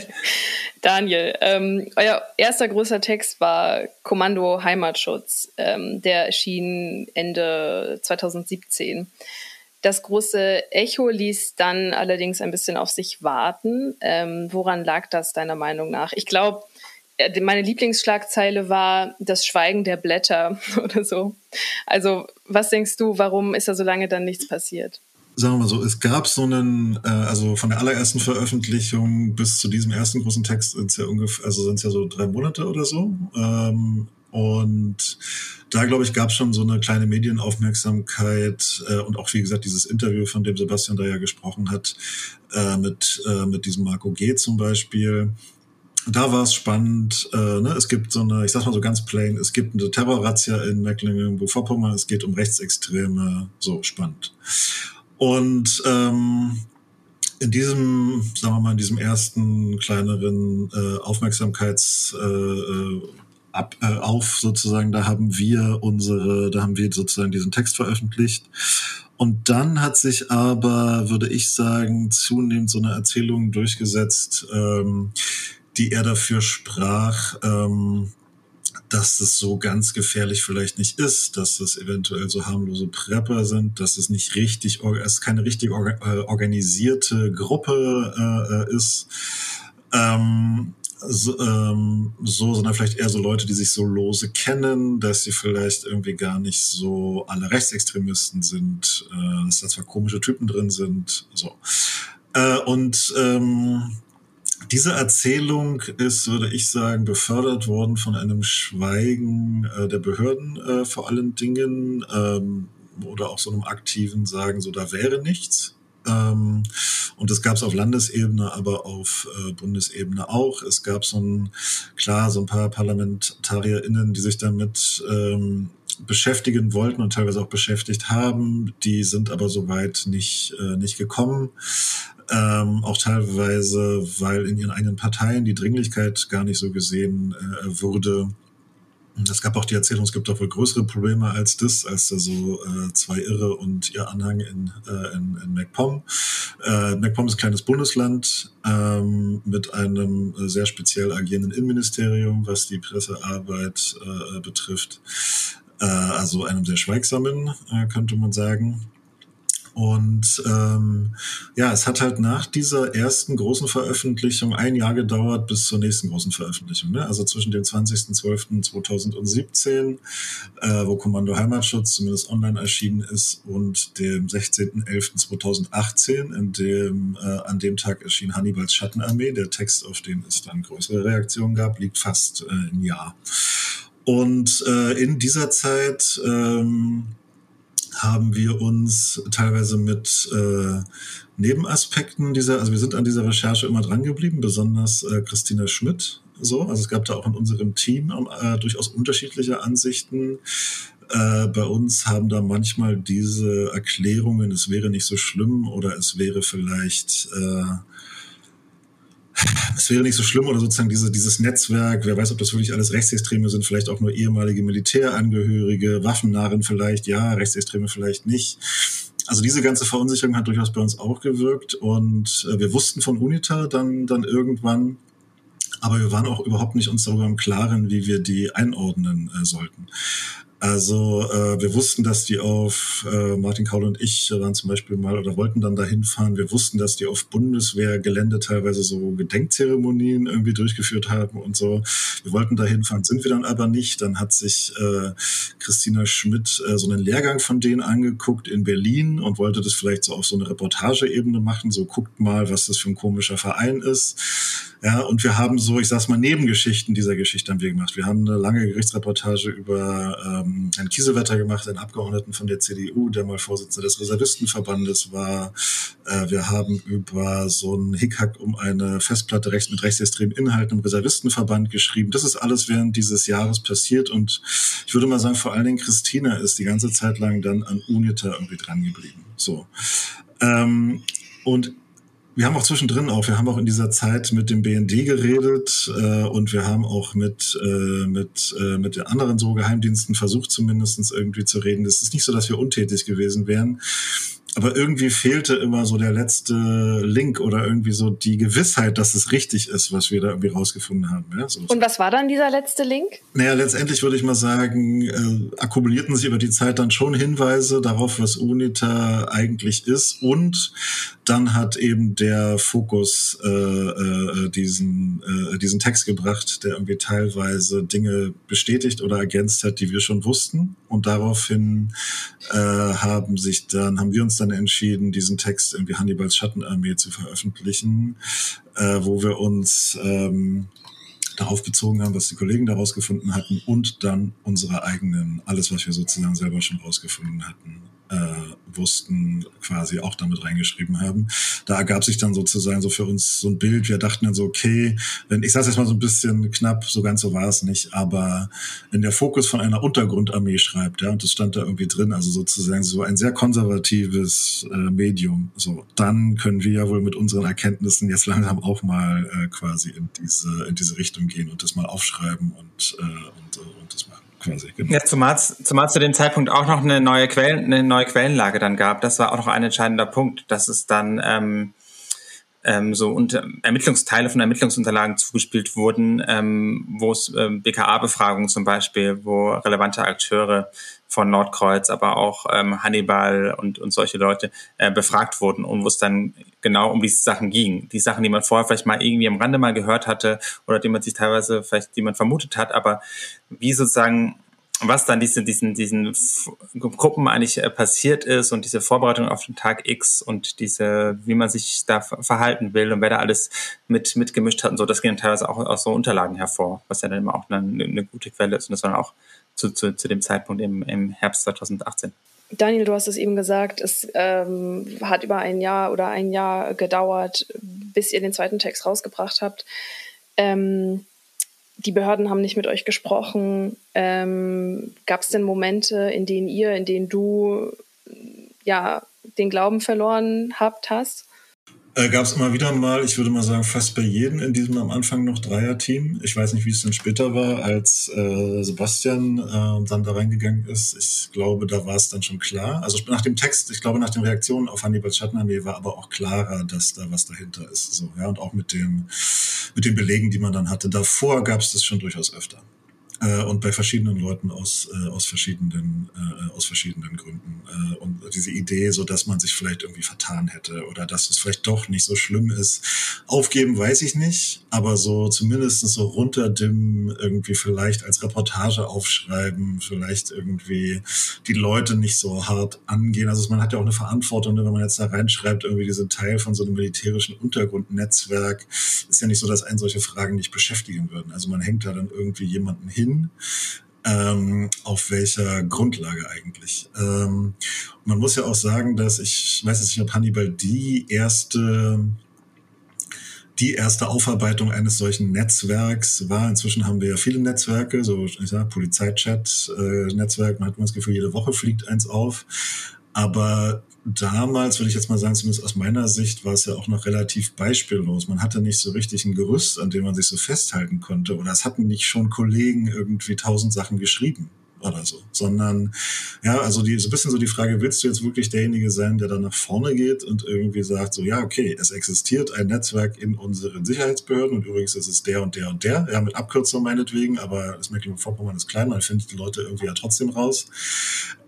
Daniel, ähm, euer erster großer Text war Kommando Heimatschutz. Ähm, der erschien Ende 2017. Das große Echo ließ dann allerdings ein bisschen auf sich warten. Ähm, woran lag das deiner Meinung nach? Ich glaube, äh, meine Lieblingsschlagzeile war das Schweigen der Blätter *laughs* oder so. Also, was denkst du, warum ist da so lange dann nichts passiert? Sagen wir mal so, es gab so einen, äh, also von der allerersten Veröffentlichung bis zu diesem ersten großen Text sind es ja ungefähr, also sind es ja so drei Monate oder so. Ähm, und da, glaube ich, gab es schon so eine kleine Medienaufmerksamkeit äh, und auch, wie gesagt, dieses Interview, von dem Sebastian da ja gesprochen hat, äh, mit, äh, mit diesem Marco G. zum Beispiel. Da war es spannend. Äh, ne? Es gibt so eine, ich sag mal so ganz plain, es gibt eine Terrorrazzia in Mecklenburg-Vorpommern, es geht um Rechtsextreme, so spannend. Und ähm, in diesem, sagen wir mal, in diesem ersten kleineren äh, Aufmerksamkeits äh, äh ab, äh, auf sozusagen, da haben wir unsere, da haben wir sozusagen diesen Text veröffentlicht. Und dann hat sich aber, würde ich sagen, zunehmend so eine Erzählung durchgesetzt, ähm, die eher dafür sprach, ähm, dass es so ganz gefährlich vielleicht nicht ist, dass es eventuell so harmlose Prepper sind, dass es nicht richtig, es keine richtig äh, organisierte Gruppe äh, ist. Ähm, so, ähm, so, sondern vielleicht eher so Leute, die sich so lose kennen, dass sie vielleicht irgendwie gar nicht so alle Rechtsextremisten sind, äh, dass da zwar komische Typen drin sind, so. Äh, und ähm, diese Erzählung ist, würde ich sagen, befördert worden von einem Schweigen äh, der Behörden äh, vor allen Dingen ähm, oder auch so einem aktiven Sagen, so da wäre nichts. Ähm, und das gab es auf Landesebene, aber auf äh, Bundesebene auch. Es gab so ein, klar, so ein paar ParlamentarierInnen, die sich damit ähm, beschäftigen wollten und teilweise auch beschäftigt haben. Die sind aber soweit nicht, äh, nicht gekommen. Ähm, auch teilweise, weil in ihren eigenen Parteien die Dringlichkeit gar nicht so gesehen äh, wurde. Es gab auch die Erzählung, es gibt doch wohl größere Probleme als das, als da so äh, zwei Irre und ihr Anhang in, äh, in, in MacPom. Äh, MacPom ist ein kleines Bundesland ähm, mit einem äh, sehr speziell agierenden Innenministerium, was die Pressearbeit äh, betrifft. Äh, also einem sehr schweigsamen, äh, könnte man sagen. Und ähm, ja, es hat halt nach dieser ersten großen Veröffentlichung ein Jahr gedauert bis zur nächsten großen Veröffentlichung. Ne? Also zwischen dem 20.12.2017, äh, wo Kommando Heimatschutz zumindest online erschienen ist, und dem 16.11.2018, in dem äh, an dem Tag erschien Hannibals Schattenarmee. Der Text, auf den es dann größere Reaktionen gab, liegt fast äh, ein Jahr. Und äh, in dieser Zeit ähm, haben wir uns teilweise mit äh, Nebenaspekten dieser, also wir sind an dieser Recherche immer dran geblieben, besonders äh, Christina Schmidt. So, also es gab da auch in unserem Team äh, durchaus unterschiedliche Ansichten. Äh, bei uns haben da manchmal diese Erklärungen, es wäre nicht so schlimm oder es wäre vielleicht äh, es wäre nicht so schlimm oder sozusagen diese, dieses Netzwerk, wer weiß, ob das wirklich alles Rechtsextreme sind, vielleicht auch nur ehemalige Militärangehörige, Waffennarren vielleicht, ja, Rechtsextreme vielleicht nicht. Also diese ganze Verunsicherung hat durchaus bei uns auch gewirkt und äh, wir wussten von UNITA dann, dann irgendwann, aber wir waren auch überhaupt nicht uns darüber im Klaren, wie wir die einordnen äh, sollten. Also äh, wir wussten, dass die auf, äh, Martin Kaul und ich waren zum Beispiel mal oder wollten dann dahin fahren. Wir wussten, dass die auf Bundeswehrgelände teilweise so Gedenkzeremonien irgendwie durchgeführt haben und so. Wir wollten dahin fahren, sind wir dann aber nicht. Dann hat sich äh, Christina Schmidt äh, so einen Lehrgang von denen angeguckt in Berlin und wollte das vielleicht so auf so eine Reportageebene machen. So guckt mal, was das für ein komischer Verein ist. Ja, und wir haben so, ich sag's mal, Nebengeschichten dieser Geschichte haben wir gemacht. Wir haben eine lange Gerichtsreportage über ähm, Herrn Kiesewetter gemacht, einen Abgeordneten von der CDU, der mal Vorsitzender des Reservistenverbandes war. Äh, wir haben über so einen Hickhack um eine Festplatte rechts mit rechtsextremen Inhalten im Reservistenverband geschrieben. Das ist alles während dieses Jahres passiert und ich würde mal sagen, vor allen Dingen Christina ist die ganze Zeit lang dann an UNITA irgendwie dran geblieben. So. Ähm, und wir haben auch zwischendrin auch, wir haben auch in dieser Zeit mit dem BND geredet äh, und wir haben auch mit, äh, mit, äh, mit den anderen so Geheimdiensten versucht, zumindestens irgendwie zu reden. Es ist nicht so, dass wir untätig gewesen wären. Aber irgendwie fehlte immer so der letzte Link oder irgendwie so die Gewissheit, dass es richtig ist, was wir da irgendwie rausgefunden haben. Ja, so. Und was war dann dieser letzte Link? Naja, letztendlich würde ich mal sagen, äh, akkumulierten sich über die Zeit dann schon Hinweise darauf, was UNITA eigentlich ist. Und dann hat eben der Fokus äh, äh, diesen, äh, diesen Text gebracht, der irgendwie teilweise Dinge bestätigt oder ergänzt hat, die wir schon wussten. Und daraufhin äh, haben sich dann, haben wir uns dann entschieden, diesen Text irgendwie Hannibals Schattenarmee zu veröffentlichen, äh, wo wir uns ähm, darauf bezogen haben, was die Kollegen daraus gefunden hatten und dann unsere eigenen, alles, was wir sozusagen selber schon rausgefunden hatten, äh, wussten, quasi auch damit reingeschrieben haben. Da ergab sich dann sozusagen so für uns so ein Bild. Wir dachten dann so, okay, wenn ich sage jetzt mal so ein bisschen knapp, so ganz so war es nicht, aber wenn der Fokus von einer Untergrundarmee schreibt, ja, und das stand da irgendwie drin, also sozusagen so ein sehr konservatives äh, Medium, so, dann können wir ja wohl mit unseren Erkenntnissen jetzt langsam auch mal äh, quasi in diese in diese Richtung gehen und das mal aufschreiben und äh, und, und das machen quasi. Genau. Ja, zumal es zu dem Zeitpunkt auch noch eine neue, Quellen, eine neue Quellenlage dann gab. Das war auch noch ein entscheidender Punkt, dass es dann ähm, ähm, so und Ermittlungsteile von Ermittlungsunterlagen zugespielt wurden, ähm, wo es ähm, BKA-Befragungen zum Beispiel, wo relevante Akteure von Nordkreuz, aber auch ähm, Hannibal und, und solche Leute äh, befragt wurden und wo es dann genau um diese Sachen ging. Die Sachen, die man vorher vielleicht mal irgendwie am Rande mal gehört hatte oder die man sich teilweise vielleicht, die man vermutet hat, aber wie sozusagen was dann diese, diesen, diesen Gruppen eigentlich äh, passiert ist und diese Vorbereitung auf den Tag X und diese, wie man sich da verhalten will und wer da alles mit, mitgemischt hat und so, das gehen teilweise auch aus so Unterlagen hervor, was ja dann immer auch eine, eine gute Quelle ist und das war dann auch zu, zu, zu dem Zeitpunkt im, im Herbst 2018. Daniel, du hast es eben gesagt, es ähm, hat über ein Jahr oder ein Jahr gedauert, bis ihr den zweiten Text rausgebracht habt. Ähm, die Behörden haben nicht mit euch gesprochen. Ähm, Gab es denn Momente, in denen ihr, in denen du ja den Glauben verloren habt, hast? Äh, Gab es immer wieder mal, ich würde mal sagen, fast bei jedem in diesem am Anfang noch Dreier-Team. Ich weiß nicht, wie es dann später war, als äh, Sebastian äh, dann da reingegangen ist. Ich glaube, da war es dann schon klar. Also nach dem Text, ich glaube, nach den Reaktionen auf Hannibals Schattenarmee war aber auch klarer, dass da was dahinter ist. So, ja, und auch mit dem, mit den Belegen, die man dann hatte. Davor gab es das schon durchaus öfter äh, und bei verschiedenen Leuten aus äh, aus verschiedenen äh, aus verschiedenen Gründen äh, und diese Idee, so dass man sich vielleicht irgendwie vertan hätte oder dass es vielleicht doch nicht so schlimm ist. Aufgeben weiß ich nicht, aber so zumindest so runterdimmen, irgendwie vielleicht als Reportage aufschreiben, vielleicht irgendwie die Leute nicht so hart angehen. Also man hat ja auch eine Verantwortung, ne, wenn man jetzt da reinschreibt, irgendwie diese Teil von so einem militärischen Untergrundnetzwerk, ist ja nicht so, dass einen solche Fragen nicht beschäftigen würden. Also man hängt da dann irgendwie jemanden hin? Ähm, auf welcher Grundlage eigentlich? Ähm, man muss ja auch sagen, dass ich, weiß jetzt nicht, ob Hannibal die erste die erste Aufarbeitung eines solchen Netzwerks war. Inzwischen haben wir ja viele Netzwerke, so ich sag, Polizeichat, äh, man hat man das Gefühl, jede Woche fliegt eins auf. Aber damals, würde ich jetzt mal sagen, zumindest aus meiner Sicht, war es ja auch noch relativ beispiellos. Man hatte nicht so richtig ein Gerüst, an dem man sich so festhalten konnte. Oder es hatten nicht schon Kollegen irgendwie tausend Sachen geschrieben oder so, sondern ja, also die, so ein bisschen so die Frage, willst du jetzt wirklich derjenige sein, der da nach vorne geht und irgendwie sagt, so ja, okay, es existiert ein Netzwerk in unseren Sicherheitsbehörden und übrigens ist es der und der und der, ja, mit Abkürzung meinetwegen, aber das Mecklenburg-Vorpommern ist klein, man findet die Leute irgendwie ja trotzdem raus.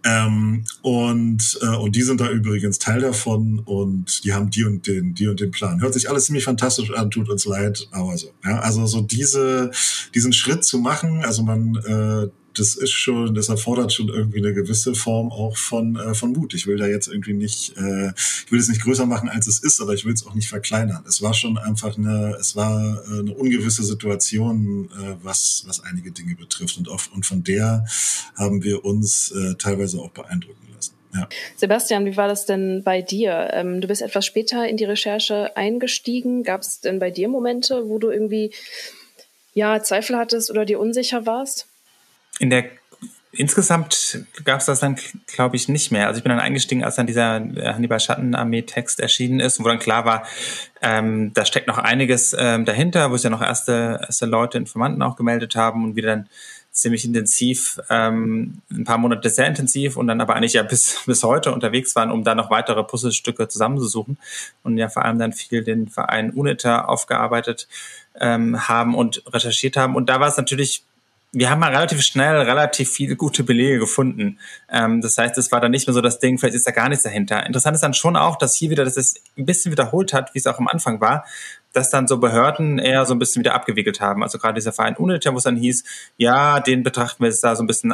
Ähm, und, äh, und die sind da übrigens Teil davon und die haben die und den, die und den Plan. Hört sich alles ziemlich fantastisch an, tut uns leid, aber so. Ja, also so diese, diesen Schritt zu machen, also man äh, das ist schon, das erfordert schon irgendwie eine gewisse Form auch von, äh, von Mut. Ich will da jetzt irgendwie nicht, äh, ich will es nicht größer machen, als es ist, aber ich will es auch nicht verkleinern. Es war schon einfach eine, es war äh, eine ungewisse Situation, äh, was, was einige Dinge betrifft. Und, auf, und von der haben wir uns äh, teilweise auch beeindrucken lassen. Ja. Sebastian, wie war das denn bei dir? Ähm, du bist etwas später in die Recherche eingestiegen. Gab es denn bei dir Momente, wo du irgendwie ja, Zweifel hattest oder dir unsicher warst? In der Insgesamt gab es das dann, glaube ich, nicht mehr. Also ich bin dann eingestiegen, als dann dieser äh, Hannibal Schattenarmee-Text erschienen ist, wo dann klar war, ähm, da steckt noch einiges ähm, dahinter, wo es ja noch erste, erste Leute, Informanten auch gemeldet haben und wir dann ziemlich intensiv, ähm, ein paar Monate sehr intensiv und dann aber eigentlich ja bis, *laughs* bis heute unterwegs waren, um da noch weitere Puzzlestücke zusammenzusuchen und ja vor allem dann viel den Verein UNITA aufgearbeitet ähm, haben und recherchiert haben. Und da war es natürlich wir haben mal relativ schnell relativ viele gute Belege gefunden. Ähm, das heißt, es war dann nicht mehr so das Ding, vielleicht ist da gar nichts dahinter. Interessant ist dann schon auch, dass hier wieder, dass es ein bisschen wiederholt hat, wie es auch am Anfang war, dass dann so Behörden eher so ein bisschen wieder abgewickelt haben. Also gerade dieser Verein UNITA, wo es dann hieß, ja, den betrachten wir jetzt da so ein bisschen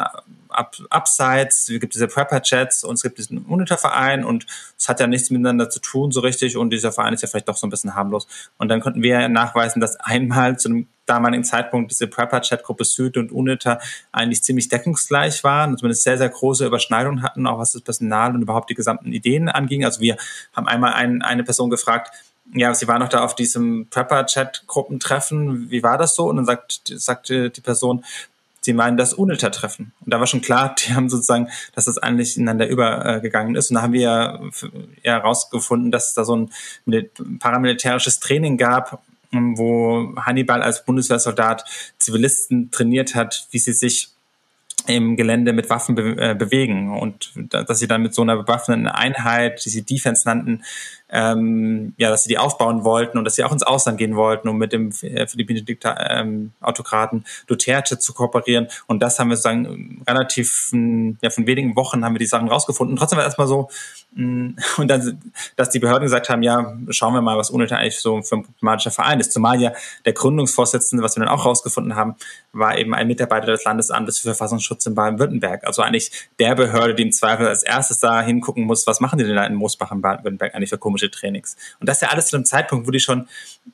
ab, abseits, es gibt diese Prepper-Chats und es gibt diesen UNITA-Verein und es hat ja nichts miteinander zu tun so richtig und dieser Verein ist ja vielleicht doch so ein bisschen harmlos. Und dann konnten wir nachweisen, dass einmal zu einem damaligen Zeitpunkt diese Prepper-Chat-Gruppe Süd und UNITA eigentlich ziemlich deckungsgleich waren, zumindest sehr, sehr große Überschneidungen hatten, auch was das Personal und überhaupt die gesamten Ideen anging. Also wir haben einmal ein, eine Person gefragt, ja, sie war noch da auf diesem Prepper-Chat-Gruppentreffen. Wie war das so? Und dann sagt, sagte die Person, sie meinen das UNITA-Treffen. Und da war schon klar, die haben sozusagen, dass das eigentlich ineinander übergegangen ist. Und da haben wir ja herausgefunden, dass es da so ein paramilitärisches Training gab, wo Hannibal als Bundeswehrsoldat Zivilisten trainiert hat, wie sie sich im Gelände mit Waffen be äh, bewegen und dass sie dann mit so einer bewaffneten Einheit, die sie Defense nannten, ähm, ja, dass sie die aufbauen wollten und dass sie auch ins Ausland gehen wollten, um mit dem äh, philippinischen Dikta ähm, Autokraten Duterte zu kooperieren. Und das haben wir sozusagen relativ, ja, von wenigen Wochen haben wir die Sachen rausgefunden. Trotzdem war erstmal so, mh, mm, *laughs* und dann, dass die Behörden gesagt haben, ja, schauen wir mal, was UNITA eigentlich so für ein problematischer Verein ist. Zumal ja der Gründungsvorsitzende, was wir dann auch rausgefunden haben, war eben ein Mitarbeiter des Landesamtes für Verfassungsschutz in Baden-Württemberg. Also eigentlich der Behörde, die im Zweifel als erstes da hingucken muss, was machen die denn da in Moosbach in Baden-Württemberg eigentlich für komische Trainings. Und das ja alles zu einem Zeitpunkt, wo die schon,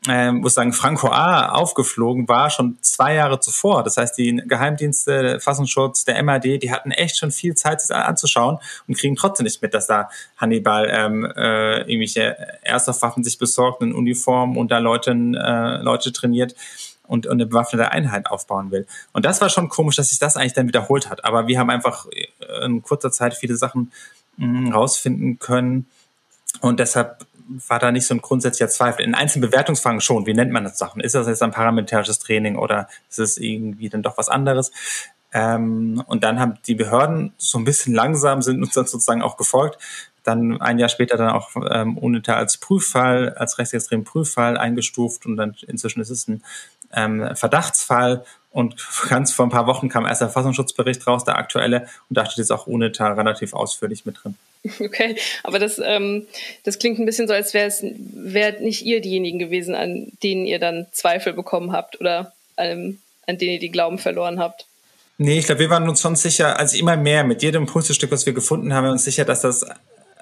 ähm, muss sagen, Franco A. aufgeflogen war, schon zwei Jahre zuvor. Das heißt, die Geheimdienste, der Fassungsschutz, der MAD, die hatten echt schon viel Zeit, sich anzuschauen und kriegen trotzdem nicht mit, dass da Hannibal ähm, äh, irgendwelche Airsoft-Waffen sich besorgt in Uniform und da Leute, äh, Leute trainiert und, eine bewaffnete Einheit aufbauen will. Und das war schon komisch, dass sich das eigentlich dann wiederholt hat. Aber wir haben einfach in kurzer Zeit viele Sachen mm, rausfinden können. Und deshalb war da nicht so ein grundsätzlicher Zweifel. In einzelnen Bewertungsfragen schon. Wie nennt man das Sachen? Ist das jetzt ein paramilitärisches Training oder ist es irgendwie dann doch was anderes? Ähm, und dann haben die Behörden so ein bisschen langsam sind uns dann sozusagen auch gefolgt. Dann ein Jahr später dann auch ähm, UNITA als Prüffall, als rechtsextremen Prüffall eingestuft und dann inzwischen ist es ein ähm, Verdachtsfall und ganz vor ein paar Wochen kam erst der Verfassungsschutzbericht raus, der aktuelle, und da steht jetzt auch UNITA relativ ausführlich mit drin. *laughs* Okay, aber das, ähm, das klingt ein bisschen so, als wäre es wärt nicht ihr diejenigen gewesen, an denen ihr dann Zweifel bekommen habt oder ähm, an denen ihr die Glauben verloren habt. Nee, ich glaube, wir waren uns schon sicher, also immer mehr, mit jedem Puzzlestück, was wir gefunden haben, wir uns sicher, dass das,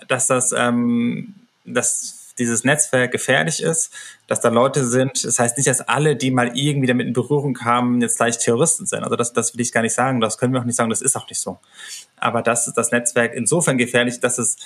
dass das, ähm, dass dieses Netzwerk gefährlich ist, dass da Leute sind. Das heißt nicht, dass alle, die mal irgendwie damit in Berührung kamen, jetzt gleich Terroristen sind. Also das, das will ich gar nicht sagen. Das können wir auch nicht sagen. Das ist auch nicht so. Aber das ist das Netzwerk insofern gefährlich, dass es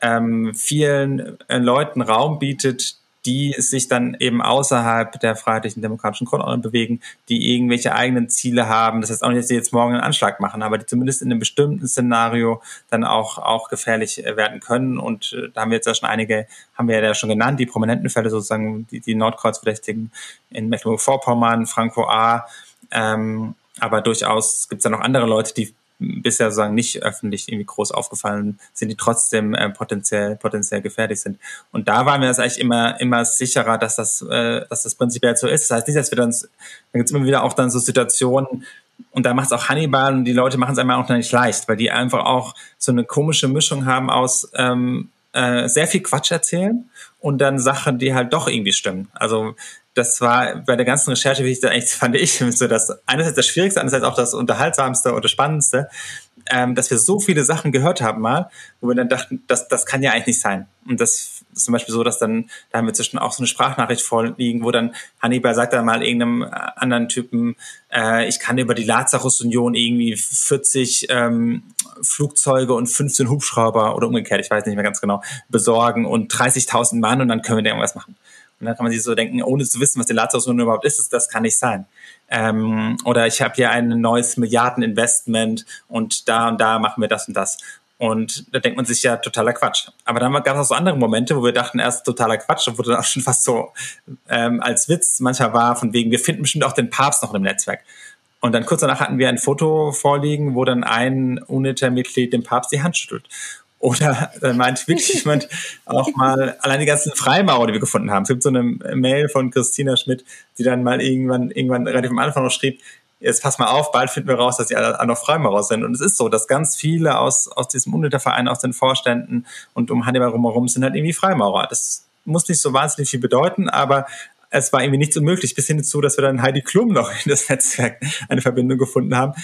ähm, vielen äh, Leuten Raum bietet, die sich dann eben außerhalb der freiheitlichen demokratischen Grundordnung bewegen, die irgendwelche eigenen Ziele haben. Das heißt auch nicht, dass sie jetzt morgen einen Anschlag machen, aber die zumindest in einem bestimmten Szenario dann auch, auch gefährlich äh, werden können. Und äh, da haben wir jetzt ja schon einige, haben wir ja schon genannt, die prominenten Fälle sozusagen, die, die Nordkreuzverdächtigen in Mecklenburg-Vorpommern, Franco A., ähm, aber durchaus gibt es ja noch andere Leute, die bisher sagen nicht öffentlich irgendwie groß aufgefallen sind, die trotzdem äh, potenziell potenziell gefährlich sind. Und da waren wir uns eigentlich immer immer sicherer, dass das äh, dass das prinzipiell so ist. Das heißt nicht, dass wir dann dann gibt es immer wieder auch dann so Situationen und da macht es auch Hannibal und die Leute machen es einmal auch nicht leicht, weil die einfach auch so eine komische Mischung haben aus ähm, äh, sehr viel Quatsch erzählen und dann Sachen, die halt doch irgendwie stimmen. Also das war bei der ganzen Recherche, wie ich da eigentlich *laughs* fand ich so das einerseits das Schwierigste, andererseits auch das Unterhaltsamste oder Spannendste, ähm, dass wir so viele Sachen gehört haben mal, wo wir dann dachten, das, das kann ja eigentlich nicht sein. Und das ist zum Beispiel so, dass dann, da haben wir zwischen auch so eine Sprachnachricht vorliegen, wo dann Hannibal sagt dann mal irgendeinem äh, anderen Typen, äh, ich kann über die Lazarus-Union irgendwie 40 ähm, Flugzeuge und 15 Hubschrauber oder umgekehrt, ich weiß nicht mehr ganz genau, besorgen und 30.000 Mann und dann können wir da irgendwas machen. Und dann kann man sich so denken, ohne zu wissen, was die Lazarus-Union überhaupt ist, das kann nicht sein. Ähm, oder ich habe hier ein neues Milliardeninvestment und da und da machen wir das und das. Und da denkt man sich ja totaler Quatsch. Aber dann gab es auch so andere Momente, wo wir dachten, erst totaler Quatsch und wurde dann auch *laughs* schon fast so ähm, als Witz manchmal war, von wegen, wir finden bestimmt auch den Papst noch im Netzwerk. Und dann kurz danach hatten wir ein Foto vorliegen, wo dann ein UNITA-Mitglied dem Papst die Hand schüttelt. Oder dann meint wirklich jemand auch mal, allein die ganzen Freimaurer, die wir gefunden haben. Es gibt so eine Mail von Christina Schmidt, die dann mal irgendwann, irgendwann relativ am Anfang noch schrieb, jetzt pass mal auf, bald finden wir raus, dass die alle noch Freimaurer sind. Und es ist so, dass ganz viele aus, aus diesem Unliterverein, aus den Vorständen und um Hannibal rumherum sind halt irgendwie Freimaurer. Das muss nicht so wahnsinnig viel bedeuten, aber es war irgendwie nichts unmöglich, bis hin dazu, dass wir dann Heidi Klum noch in das Netzwerk eine Verbindung gefunden haben,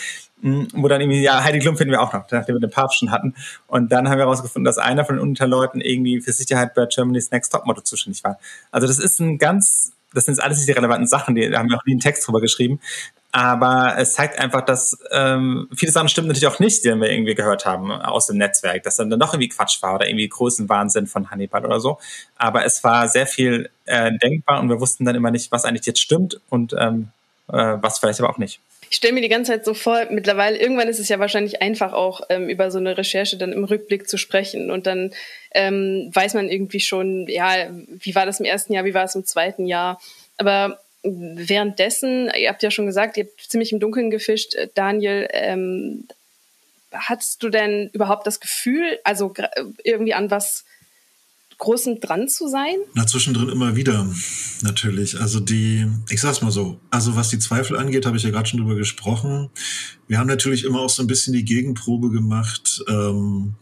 wo dann irgendwie, ja, Heidi Klum finden wir auch noch, nachdem wir den Papst schon hatten. Und dann haben wir herausgefunden, dass einer von den Unterleuten irgendwie für Sicherheit bei Germany's Next Topmodel zuständig war. Also das ist ein ganz, das sind alles nicht die relevanten Sachen, die da haben wir auch nie einen Text drüber geschrieben. Aber es zeigt einfach, dass ähm, viele Sachen stimmen natürlich auch nicht, die wir irgendwie gehört haben aus dem Netzwerk, dass dann, doch irgendwie Quatsch war oder irgendwie Größenwahnsinn von Hannibal oder so. Aber es war sehr viel äh, denkbar und wir wussten dann immer nicht, was eigentlich jetzt stimmt und ähm, äh, was vielleicht aber auch nicht ich stelle mir die ganze Zeit so vor, mittlerweile, irgendwann ist es ja wahrscheinlich einfach auch ähm, über so eine Recherche dann im Rückblick zu sprechen und dann ähm, weiß man irgendwie schon, ja, wie war das im ersten Jahr, wie war es im zweiten Jahr. Aber währenddessen, ihr habt ja schon gesagt, ihr habt ziemlich im Dunkeln gefischt, äh, Daniel, ähm, hattest du denn überhaupt das Gefühl, also irgendwie an was Großem dran zu sein? Na, zwischendrin immer wieder, natürlich. Also die, ich sag's mal so, also was die Zweifel angeht, habe ich ja gerade schon drüber gesprochen. Wir haben natürlich immer auch so ein bisschen die Gegenprobe gemacht. Ähm,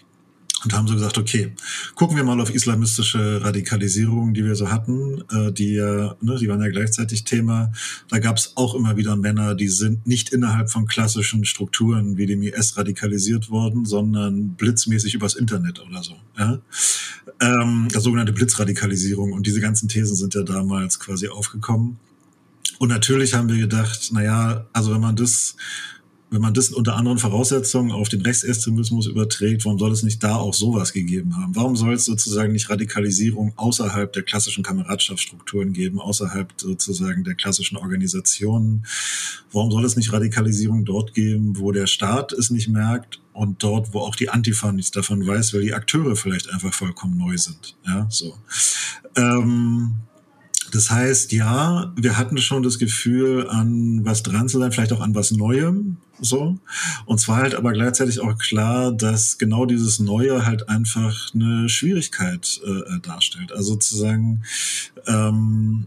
und haben so gesagt, okay, gucken wir mal auf islamistische Radikalisierung, die wir so hatten, äh, die ja, ne, die waren ja gleichzeitig Thema. Da gab es auch immer wieder Männer, die sind nicht innerhalb von klassischen Strukturen wie dem IS radikalisiert worden, sondern blitzmäßig übers Internet oder so. Ja? Ähm, das sogenannte Blitzradikalisierung. Und diese ganzen Thesen sind ja damals quasi aufgekommen. Und natürlich haben wir gedacht, na ja, also wenn man das wenn man das unter anderen Voraussetzungen auf den Rechtsextremismus überträgt, warum soll es nicht da auch sowas gegeben haben? Warum soll es sozusagen nicht Radikalisierung außerhalb der klassischen Kameradschaftsstrukturen geben, außerhalb sozusagen der klassischen Organisationen? Warum soll es nicht Radikalisierung dort geben, wo der Staat es nicht merkt und dort, wo auch die Antifa nichts davon weiß, weil die Akteure vielleicht einfach vollkommen neu sind? Ja, so. Ähm, das heißt, ja, wir hatten schon das Gefühl, an was dran zu sein, vielleicht auch an was Neuem, so. Und zwar halt aber gleichzeitig auch klar, dass genau dieses Neue halt einfach eine Schwierigkeit äh, darstellt. Also sozusagen, ähm,